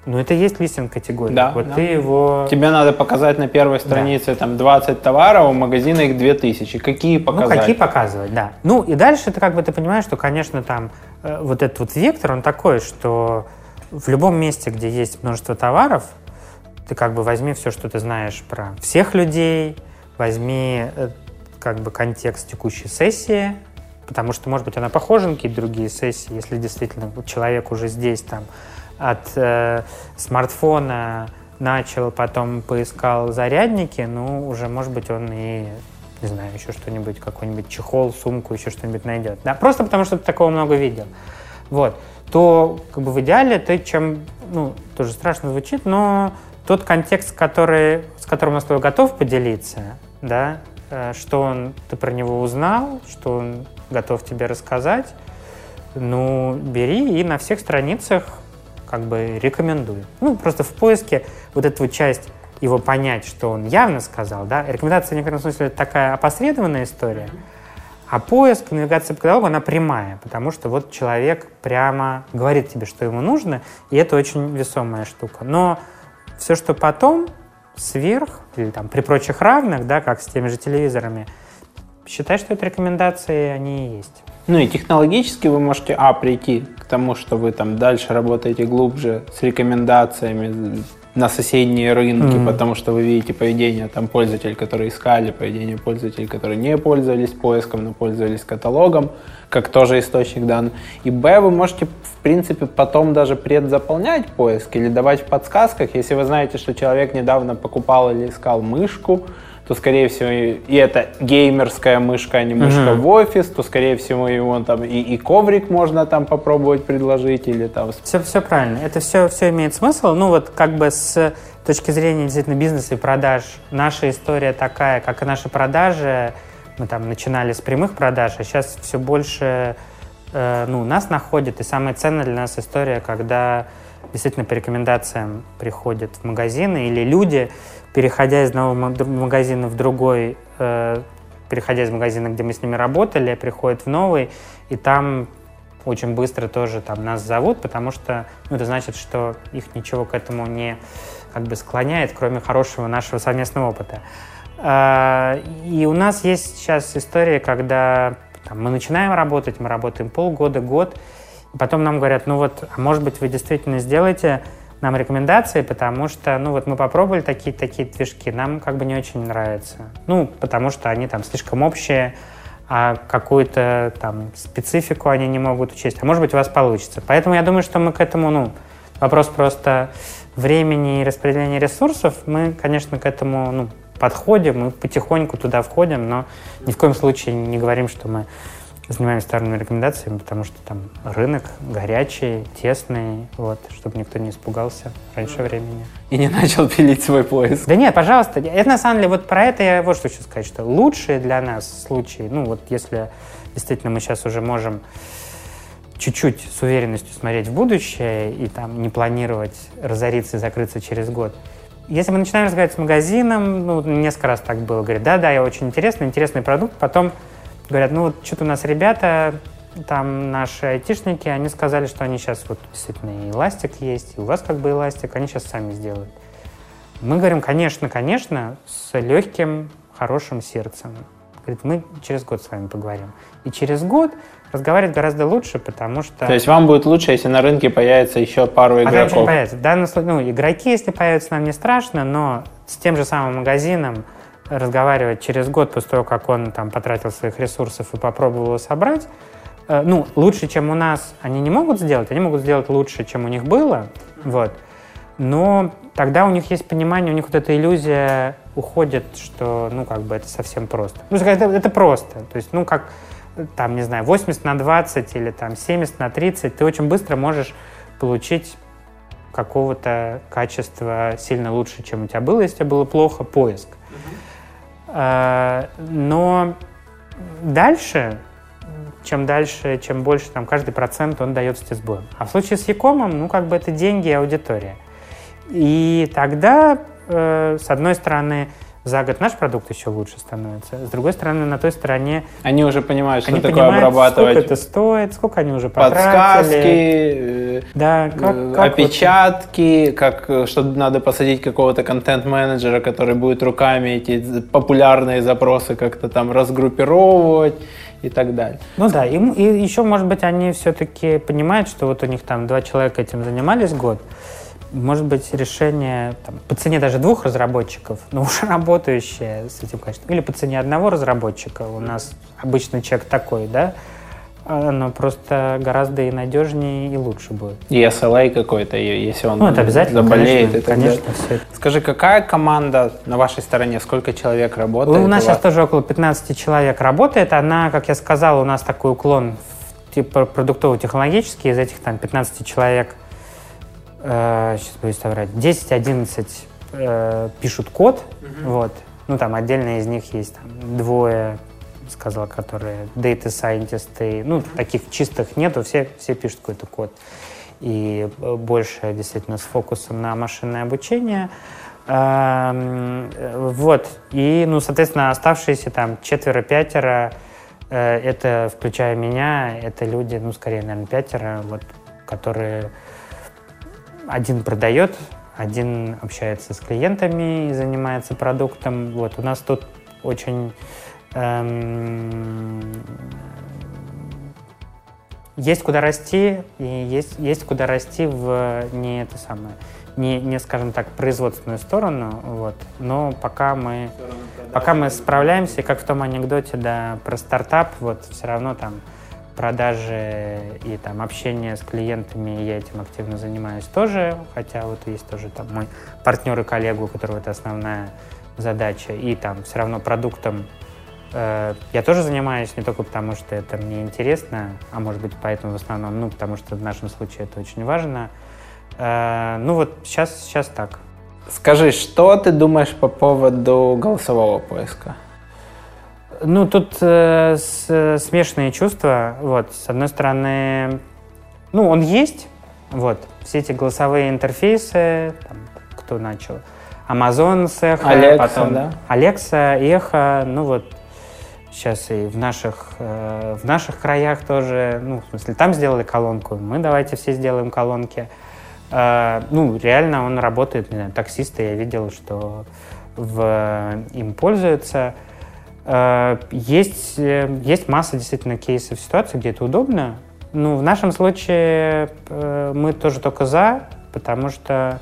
S6: Ну, это и есть листинг категории.
S5: Да,
S6: вот
S5: да.
S6: ты его...
S5: Тебе надо показать на первой странице там 20 товаров, у магазина их 2000. Какие показать?
S6: Ну, какие показывать, да. Ну, и дальше ты как бы ты понимаешь, что, конечно, там э, вот этот вот вектор, он такой, что в любом месте, где есть множество товаров, ты как бы возьми все, что ты знаешь про всех людей, возьми э, как бы контекст текущей сессии, потому что, может быть, она похожа на какие-то другие сессии, если действительно человек уже здесь там от э, смартфона начал, потом поискал зарядники, ну, уже, может быть, он и, не знаю, еще что-нибудь, какой-нибудь чехол, сумку, еще что-нибудь найдет. Да, просто потому что ты такого много видел. Вот. То, как бы, в идеале ты чем, ну, тоже страшно звучит, но тот контекст, который, с которым он с тобой готов поделиться, да, э, что он, ты про него узнал, что он готов тебе рассказать, ну, бери и на всех страницах как бы рекомендую. Ну, просто в поиске вот эту часть его понять, что он явно сказал, да. Рекомендация в некотором смысле такая опосредованная история, а поиск, навигация по каталогу, она прямая, потому что вот человек прямо говорит тебе, что ему нужно, и это очень весомая штука. Но все, что потом, сверх, или там при прочих равных, да, как с теми же телевизорами, считай, что это рекомендации, они и есть.
S5: Ну и технологически вы можете, а, прийти к тому, что вы там дальше работаете глубже с рекомендациями на соседние рынки,
S6: Мгм.
S5: потому что вы видите поведение там пользователей, которые искали, поведение пользователей, которые не пользовались поиском, но пользовались каталогом, как тоже источник данных. И б, вы можете, в принципе, потом даже предзаполнять поиск или давать в подсказках, если вы знаете, что человек недавно покупал или искал мышку, то, скорее всего, и и это геймерская мышка, а не мышка
S6: Мгм.
S5: в офис, то, скорее всего, его там и, и коврик можно там попробовать предложить, или там...
S6: Все, все правильно. Это все, все имеет смысл. Ну вот как бы с точки зрения действительно бизнеса и продаж, наша история такая, как и наши продажи. Мы там начинали с прямых продаж, а сейчас все больше э, ну, нас находит. И самая ценная для нас история, когда действительно по рекомендациям приходят в магазины или люди, переходя из одного магазина в другой, э, переходя из магазина, где мы с ними работали, приходят в новый, и там очень быстро тоже там нас зовут, потому что ну, это значит, что их ничего к этому не как бы склоняет, кроме хорошего нашего совместного опыта. А, И у нас есть сейчас история, когда там, мы начинаем работать, мы работаем полгода, год, потом нам говорят, ну вот, а может быть, вы действительно сделаете нам рекомендации, потому что, ну вот мы попробовали такие такие движки, нам как бы не очень нравится. Ну, потому что они там слишком общие, а какую-то там специфику они не могут учесть. А может быть, у вас получится. Поэтому я думаю, что мы к этому, ну, вопрос просто времени и распределения ресурсов, мы, конечно, к этому, ну, подходим, мы потихоньку туда входим, но ни в коем случае не говорим, что мы занимаемся товарными рекомендациями, потому что там рынок горячий, тесный, вот, чтобы никто не испугался раньше времени.
S5: И не начал пилить свой поиск.
S6: Да нет, пожалуйста. Это на самом деле, вот про это я вот что хочу сказать, что лучшие для нас случаи, ну вот если действительно мы сейчас уже можем чуть-чуть с уверенностью смотреть в будущее и там не планировать разориться и закрыться через год. Если мы начинаем разговаривать с магазином, ну, несколько раз так было, говорят, да-да, я очень интересный, интересный продукт, потом говорят, ну, вот что-то у нас ребята, там наши айтишники, они сказали, что они сейчас вот действительно и эластик есть, и у вас как бы эластик, они сейчас сами сделают. Мы говорим, конечно, конечно, с легким, хорошим сердцем. Говорит, мы через год с вами поговорим. И через год разговаривать гораздо лучше, потому что...
S5: То есть вам будет лучше, если на рынке появится еще пару
S6: А там ничего не
S5: игроков.
S6: появится. В данном случае, ну, игроки, если появятся, нам не страшно, но с тем же самым магазином разговаривать через год после того, как он там потратил своих ресурсов и попробовал его собрать, Э, ну, лучше, чем у нас, они не могут сделать, они могут сделать лучше, чем у них было, вот. Но тогда у них есть понимание, у них вот эта иллюзия уходит, что, ну, как бы это совсем просто. Ну, это, это просто. То есть, ну, как, там, не знаю, 80 на 20 или там 70 на 30, ты очень быстро можешь получить какого-то качества сильно лучше, чем у тебя было, если тебе было плохо, поиск. А, но дальше, чем дальше, чем больше, там, каждый процент он дается тебе сбоем. А в случае с Якомом, ну, как бы это деньги и аудитория. И тогда, э, с одной стороны, за год наш продукт еще лучше становится. С другой стороны, на той стороне...
S5: Они уже понимают, что
S6: они
S5: такое
S6: понимают,
S5: обрабатывать.
S6: сколько это стоит, сколько они уже потратили.
S5: Подсказки, э,
S6: Да, как,
S5: э,
S6: как
S5: опечатки, как, э, что надо посадить какого-то контент-менеджера, который будет руками эти популярные запросы как-то там разгруппировывать и так далее.
S6: Ну да, и, и еще, может быть, они все-таки понимают, что вот у них там два человека этим занимались год, может быть, решение там, по цене даже двух разработчиков, но уже работающее с этим качеством, или по цене одного разработчика, у нас обычный чек такой, да, оно просто гораздо и надежнее, и лучше будет.
S5: И SLA какой-то, если он
S6: Ну, это обязательно,
S5: заболеет
S6: конечно,
S5: и так
S6: конечно,
S5: далее.
S6: все это.
S5: Скажи, какая команда на вашей стороне, сколько человек работает?
S6: У нас
S5: у
S6: сейчас тоже около 15 человек работает. Она, как я сказал, у нас такой уклон в типа продуктово-технологический. Из этих там 15 человек, э, сейчас боюсь соврать, 10-11 э, пишут код. Вот. Ну, там отдельно из них есть там, двое, сказал, которые data scientists. Ну, таких чистых нету, все, все пишут какой-то код. И э, больше действительно с фокусом на машинное обучение. Эм, э, Вот. И, ну, соответственно, оставшиеся там четверо-пятеро, э, это, включая меня, это люди, ну, скорее, наверное, пятеро, вот, которые один продает, один общается с клиентами и занимается продуктом. Вот. У нас тут очень эм, есть куда расти, и есть, есть куда расти в не это самое, не, не, скажем так, производственную сторону, вот. Но пока мы, пока мы справляемся, и как в том анекдоте, да, про стартап, вот, все равно там продажи и там общение с клиентами, я этим активно занимаюсь тоже, хотя вот есть тоже там мой партнер и коллега, у которого это основная задача, и там все равно продуктом э, я тоже занимаюсь не только потому, что это мне интересно, а может быть поэтому в основном, ну, потому что в нашем случае это очень важно. Э, ну вот сейчас, сейчас так.
S5: Скажи, что ты думаешь по поводу голосового поиска?
S6: Ну, тут э, с- смешанные чувства. Вот, с одной стороны, ну, он есть, вот, все эти голосовые интерфейсы, там, кто начал, Amazon с Echo,
S5: Alexa,
S6: потом
S5: да?
S6: Alexa, Echo, ну вот, сейчас и в наших, э, в наших краях тоже, ну, в смысле, там сделали колонку, мы давайте все сделаем колонки. Э, ну, реально он работает, не знаю, таксисты, я видел, что в, им пользуются. Э, Есть, э, есть масса действительно кейсов ситуаций, где это удобно. Ну, в нашем случае э, мы тоже только за, потому что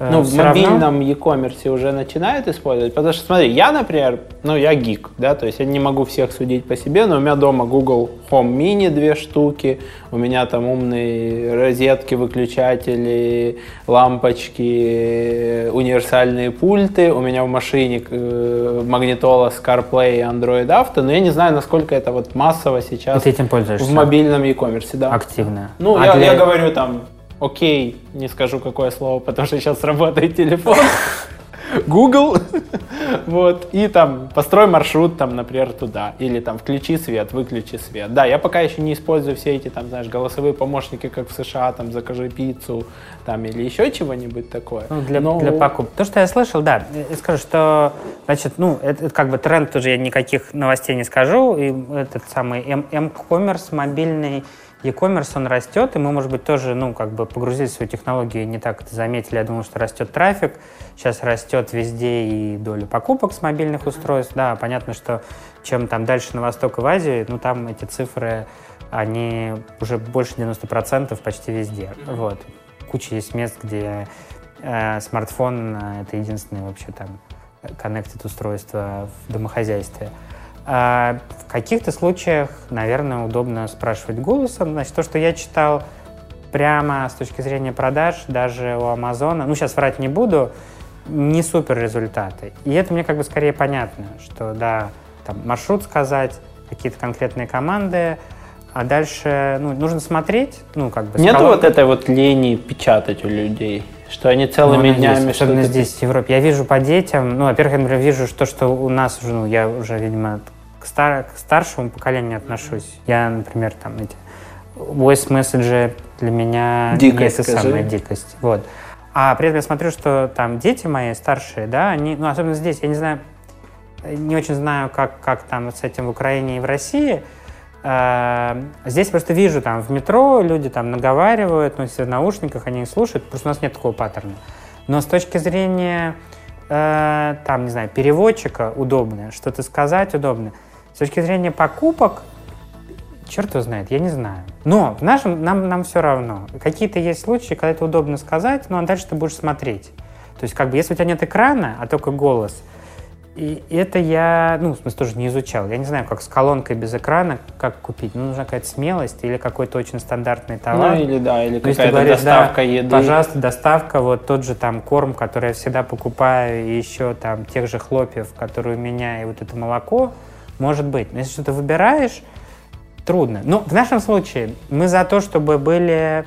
S5: Ну, в
S6: всё равно-
S5: мобильном e-commerce уже начинают использовать. Потому что, смотри, я, например, ну, я гик, да, то есть я не могу всех судить по себе, но у меня дома Google Home Mini две штуки, у меня там умные розетки, выключатели, лампочки, универсальные пульты, у меня в машине э, магнитола с CarPlay и Android Auto, но я не знаю, насколько это вот массово сейчас
S6: ты этим пользуешься
S5: в мобильном e-commerce, да.
S6: активно.
S5: Ну,
S6: А
S5: я,
S6: для-
S5: я говорю там, окей, не скажу какое слово, потому что сейчас работает телефон. Google, вот, и там построй маршрут, там, например, туда, или там включи свет, выключи свет. Да, я пока еще не использую все эти, там, знаешь, голосовые помощники, как в США, там, закажи пиццу, там, или еще чего-нибудь такое.
S6: Ну, для,
S5: Но-
S6: для покупки. То, что я слышал, да, я скажу, что, значит, ну, это, это как бы тренд, тоже я никаких новостей не скажу, и этот самый М-коммерс, мобильный e-commerce, он растет, и мы, может быть, тоже, ну, как бы погрузились в свою технологию не так это заметили. Я думал, что растет трафик, сейчас растет везде и доля покупок с мобильных устройств. Да, понятно, что чем там дальше на восток и в Азию, ну, там эти цифры, они уже больше 90% почти везде. Вот. Куча есть мест, где э, смартфон э, это единственное вообще там коннектит устройство в домохозяйстве. В каких-то случаях, наверное, удобно спрашивать голосом. Значит, то, что я читал прямо с точки зрения продаж, даже у Амазона, ну, сейчас врать не буду, не супер результаты. И это мне как бы скорее понятно, что, да, там, маршрут сказать, какие-то конкретные команды, а дальше, ну, нужно смотреть, ну, как бы...
S5: Нету вот этой вот лени печатать у людей, что они
S6: Ну,
S5: целыми
S6: она
S5: днями
S6: особенно здесь, в Европе. Я вижу по детям, ну, во-первых, я, например, вижу то, что у нас уже, ну, я уже, видимо, к, стар- к старшему поколению отношусь. Я, например, там эти voice месседжи для меня
S5: Дикость,
S6: не это
S5: скажи.
S6: самая дикость. Вот. А при этом я смотрю, что там дети мои старшие, да, они, ну, особенно здесь, я не знаю, не очень знаю, как, как там с этим в Украине и в России. Э, Здесь просто вижу, там в метро люди там наговаривают, но если в наушниках они слушают, просто у нас нет такого паттерна. Но с точки зрения, э, там, не знаю, переводчика удобно, что-то сказать удобно. С точки зрения покупок, черт его знает, я не знаю. Но в нашем, нам, нам все равно. Какие-то есть случаи, когда это удобно сказать, но а дальше ты будешь смотреть. То есть, как бы, если у тебя нет экрана, а только голос, и это я, ну, в смысле, тоже не изучал. Я не знаю, как с колонкой без экрана, как купить. Ну, нужна какая-то смелость или какой-то очень стандартный товар.
S5: Ну, или да, или какая-то
S6: говоришь,
S5: доставка
S6: да,
S5: еды.
S6: Пожалуйста, доставка, вот тот же там корм, который я всегда покупаю, и еще там тех же хлопьев, которые у меня, и вот это молоко, может быть. Но если что-то выбираешь, трудно. Но в нашем случае мы за то, чтобы были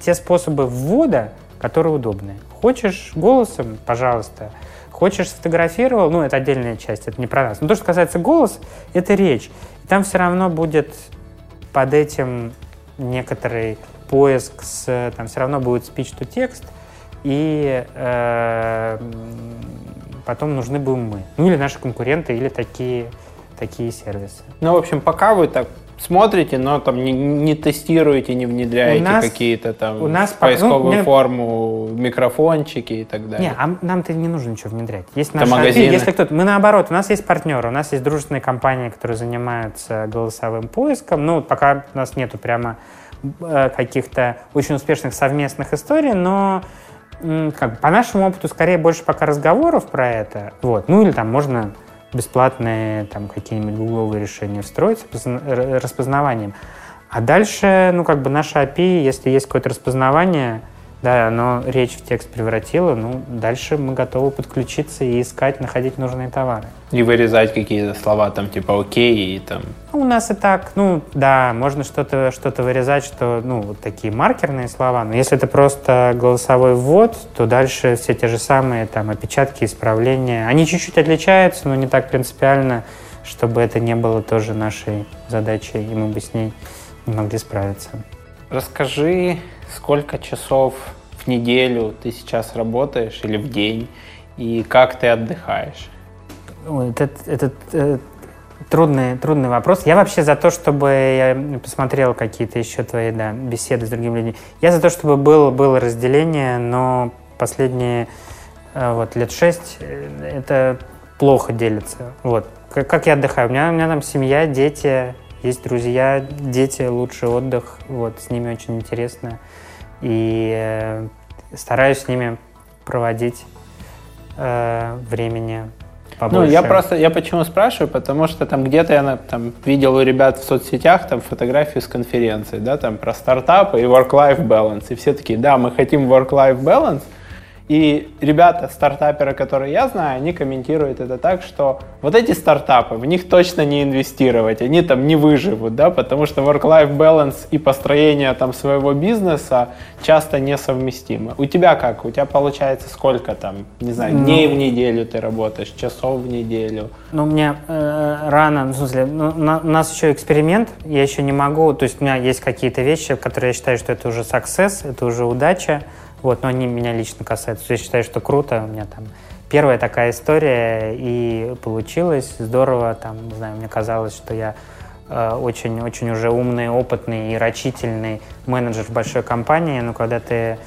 S6: те способы ввода, которые удобны. Хочешь голосом, пожалуйста. Хочешь сфотографировал, ну, это отдельная часть, это не про нас. Но то, что касается голос, это речь. И там все равно будет под этим некоторый поиск с, там все равно будет speech to текст, и э, потом нужны будем мы. Ну или наши конкуренты, или такие, такие сервисы.
S5: Ну, в общем, пока вы так смотрите, но там не, не тестируете, не внедряете
S6: У нас-
S5: какие-то там
S6: у нас ну,
S5: поисковую
S6: мне-
S5: форму микрофончики и так далее.
S6: Не, а нам-то не нужно ничего внедрять. Есть
S5: Это
S6: наши
S5: магазины?
S6: API, если кто-то... Мы наоборот, у нас есть партнеры, у нас есть дружественные компании, которые занимаются голосовым поиском. Ну, пока у нас нету прямо э, каких-то очень успешных совместных историй, но как бы, по нашему опыту скорее больше пока разговоров про это. Вот. Ну или там можно бесплатные там какие-нибудь гугловые решения встроить с распознаванием. А дальше, ну, как бы наше API, если есть какое-то распознавание, да, оно речь в текст превратило, ну, дальше мы готовы подключиться и искать, находить нужные товары.
S5: И вырезать какие-то слова там типа окей и там.
S6: Ну, у нас и так, ну, да, можно что-то что вырезать, что, ну, вот такие маркерные слова, но если это просто голосовой ввод, то дальше все те же самые, там, опечатки, исправления. Они чуть-чуть отличаются, но не так принципиально, чтобы это не было тоже нашей задачей, и мы бы с ней не могли справиться.
S5: Расскажи, сколько часов в неделю ты сейчас работаешь или в день, и как ты отдыхаешь?
S6: Это, это, э, трудный, трудный вопрос. Я вообще за то, чтобы я посмотрел какие-то еще твои да, беседы с другими людьми. Я за то, чтобы было, было разделение, но последние э, вот, лет шесть э, это плохо делится. Вот. Как, как я отдыхаю? У меня, у меня там семья, дети, есть друзья, дети, лучший отдых. Вот, с ними очень интересно. И э, стараюсь с ними проводить э, времени побольше.
S5: Ну, я просто, я почему спрашиваю, потому что там где-то я там видел у ребят в соцсетях там фотографию с конференции, да, там про стартапы и work-life balance, и все такие, да, мы хотим work-life balance, и ребята, стартаперы, которые я знаю, они комментируют это так, что вот эти стартапы, в них точно не инвестировать, они там не выживут, да, потому что work-life balance и построение там своего бизнеса часто несовместимы. У тебя как? У тебя получается сколько там, не знаю,
S6: Ну,
S5: дней в неделю ты работаешь, часов в неделю?
S6: Ну, мне э, рано, ну, в смысле, ну, на- у нас еще эксперимент, я еще не могу, то есть у меня есть какие-то вещи, которые я считаю, что это уже success, это уже удача, вот, но они меня лично касаются. Я считаю, что круто, у меня там первая такая история, и получилось здорово, там, не знаю, мне казалось, что я очень-очень уже умный, опытный и рачительный менеджер в большой компании, но когда ты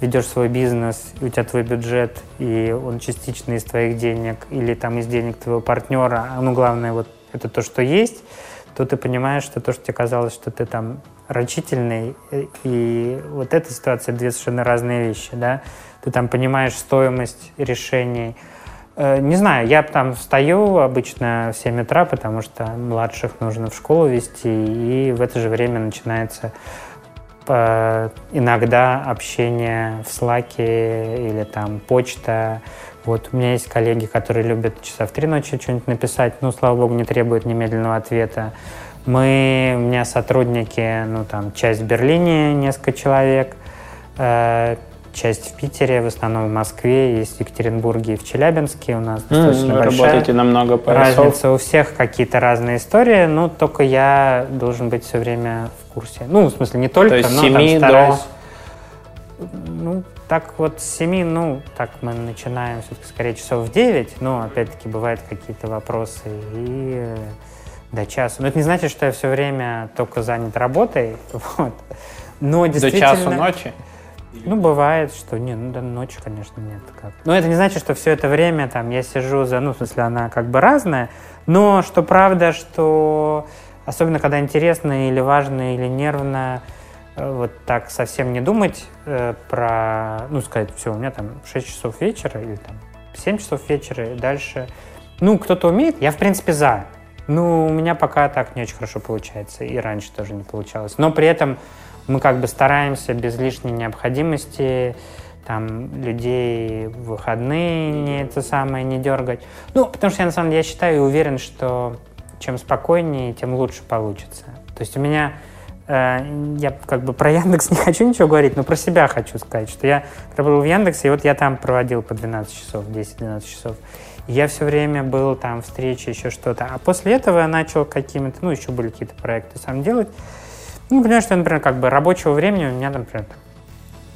S6: ведешь свой бизнес, и у тебя твой бюджет, и он частично из твоих денег или там из денег твоего партнера, а, ну, главное, вот это то, что есть, то ты понимаешь, что то, что тебе казалось, что ты там рачительный, и- и вот эта ситуация две совершенно разные вещи, да. Ты там понимаешь стоимость решений, Э, Не знаю, я там встаю обычно в 7 утра, потому что младших нужно в школу вести, и в это же время начинается э, иногда общение в Слаке или там почта. Вот у меня есть коллеги, которые любят часа в три ночи что-нибудь написать, ну, слава богу, не требует немедленного ответа. Мы, у меня сотрудники, ну, там, часть в Берлине, несколько человек, э, часть в Питере, в основном в Москве, есть в Екатеринбурге и в Челябинске. У нас достаточно
S5: Вы
S6: большая
S5: работаете на много поясов.
S6: разница. У всех какие-то разные истории, но только я должен быть все время в курсе. Ну, в смысле, не только,
S5: То есть
S6: но там
S5: 7 до-
S6: стараюсь. Ну, так вот с 7, ну, так мы начинаем все-таки скорее часов в 9, но опять-таки бывают какие-то вопросы и э, до часу. Но это не значит, что я все время только занят работой, вот. Но
S5: До
S6: действительно...
S5: часу ночи?
S6: Ну, бывает, что... Не, ну, до ночи, конечно, нет. Как. Но это не значит, что все это время там я сижу за... Ну, в смысле, она как бы разная. Но что правда, что особенно когда интересно или важно, или нервно, вот так совсем не думать э, про... Ну, сказать, все, у меня там 6 часов вечера или там 7 часов вечера и дальше... Ну, кто-то умеет, я, в принципе, за. Ну, у меня пока так не очень хорошо получается, и раньше тоже не получалось. Но при этом мы как бы стараемся без лишней необходимости там людей в выходные не это самое не дергать. Ну, потому что я на самом деле я считаю и уверен, что чем спокойнее, тем лучше получится. То есть у меня я как бы про Яндекс не хочу ничего говорить, но про себя хочу сказать, что я работал в Яндексе, и вот я там проводил по 12 часов, 10-12 часов. И я все время был там, встречи, еще что-то. А после этого я начал какими-то, ну, еще были какие-то проекты сам делать. Ну, понимаю, что, например, как бы рабочего времени у меня, например,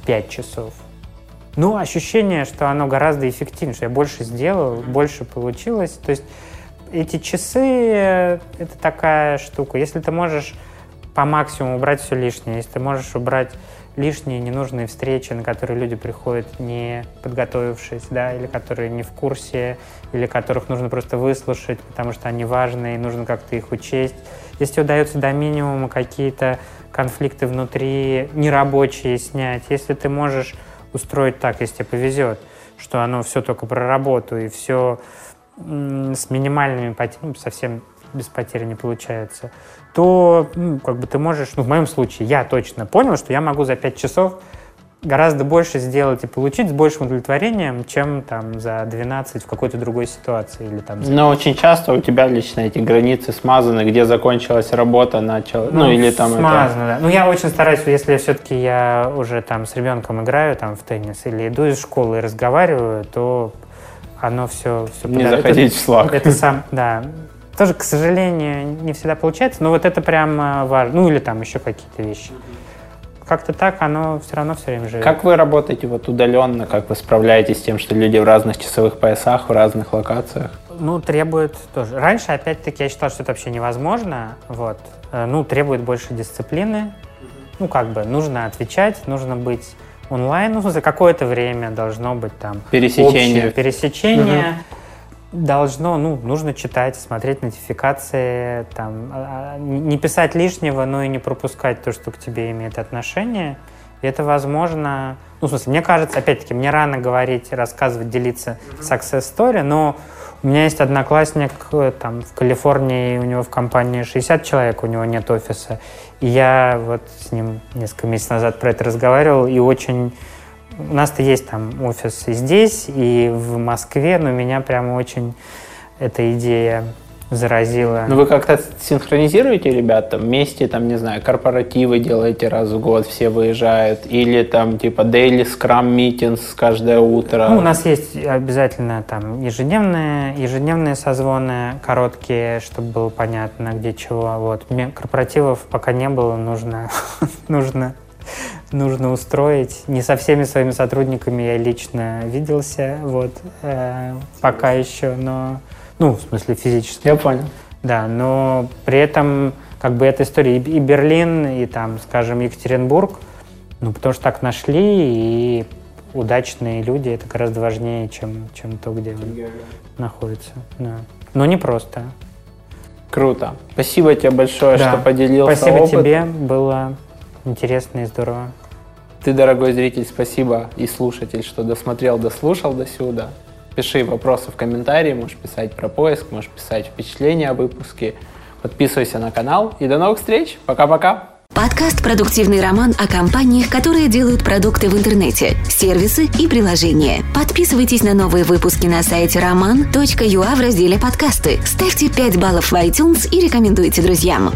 S6: 5 часов. Ну, ощущение, что оно гораздо эффективнее, что я больше сделал, больше получилось. То есть эти часы э, — это такая штука. Если ты можешь по максимуму убрать все лишнее, если ты можешь убрать лишние ненужные встречи, на которые люди приходят не подготовившись, да, или которые не в курсе, или которых нужно просто выслушать, потому что они важны, и нужно как-то их учесть. Если удается до минимума какие-то конфликты внутри нерабочие снять, если ты можешь устроить так, если тебе повезет, что оно все только про работу и все с минимальными потерями, совсем без потери не получается, то ну, как бы ты можешь, ну в моем случае, я точно понял, что я могу за 5 часов гораздо больше сделать и получить с большим удовлетворением, чем там за 12 в какой-то другой ситуации. Или, там, за...
S5: Но очень часто у тебя лично эти границы смазаны, где закончилась работа, начал, ну, или там
S6: смазано,
S5: это...
S6: да. Ну, я очень стараюсь, если все-таки я уже там с ребенком играю там в теннис или иду из школы и разговариваю, то оно все... все
S5: Не заходить в Slack.
S6: Это сам, да. Тоже, к сожалению, не всегда получается, но вот это прям э, важно. Ну, или там еще какие-то вещи. Как-то так оно все равно все время живет.
S5: Как вы работаете вот удаленно, как вы справляетесь с тем, что люди в разных часовых поясах, в разных локациях?
S6: Ну, требует тоже. Раньше, опять-таки, я считал, что это вообще невозможно. Вот. Э, Ну, требует больше дисциплины. Ну, как бы, нужно отвечать, нужно быть онлайн. Ну, смысле, какое-то время должно быть там...
S5: Пересечение.
S6: общее пересечение. Должно, ну, нужно читать, смотреть нотификации, там, а, а, не писать лишнего, но и не пропускать то, что к тебе имеет отношение. И это возможно... Ну, в смысле, мне кажется, опять-таки, мне рано говорить, рассказывать, делиться success story, но у меня есть одноклассник э, там в Калифорнии, у него в компании 60 человек, у него нет офиса. И я вот с ним несколько месяцев назад про это разговаривал, и очень... У нас-то есть там офис и здесь, и в Москве, но меня прямо очень эта идея заразила.
S5: Ну вы как-то синхронизируете ребят там вместе, там, не знаю, корпоративы делаете раз в год, все выезжают, или там типа daily scrum meetings каждое утро?
S6: Ну, у нас есть обязательно там ежедневные, ежедневные созвоны, короткие, чтобы было понятно, где чего. Вот. Мне корпоративов пока не было, нужно, нужно, нужно устроить. Не со всеми своими сотрудниками я лично виделся, вот, э, пока еще, но, ну, в смысле физически.
S5: Я понял.
S6: Да, но при этом как бы эта история и Берлин, и там, скажем, Екатеринбург, ну, потому что так нашли, и удачные люди, это гораздо важнее, чем, чем то, где он находится. Да. Но не просто.
S5: Круто. Спасибо тебе большое,
S6: Да.
S5: что поделился
S6: Спасибо
S5: опытом.
S6: тебе, было интересно и здорово.
S5: Ты, дорогой зритель, спасибо и слушатель, что досмотрел, дослушал до сюда. Пиши вопросы в комментарии, можешь писать про поиск, можешь писать впечатления о выпуске. Подписывайся на канал и до новых встреч. Пока-пока.
S4: Подкаст «Продуктивный роман» о компаниях, которые делают продукты в интернете, сервисы и приложения. Подписывайтесь на новые выпуски на сайте roman.ua в разделе «Подкасты». Ставьте 5 баллов в iTunes и рекомендуйте друзьям.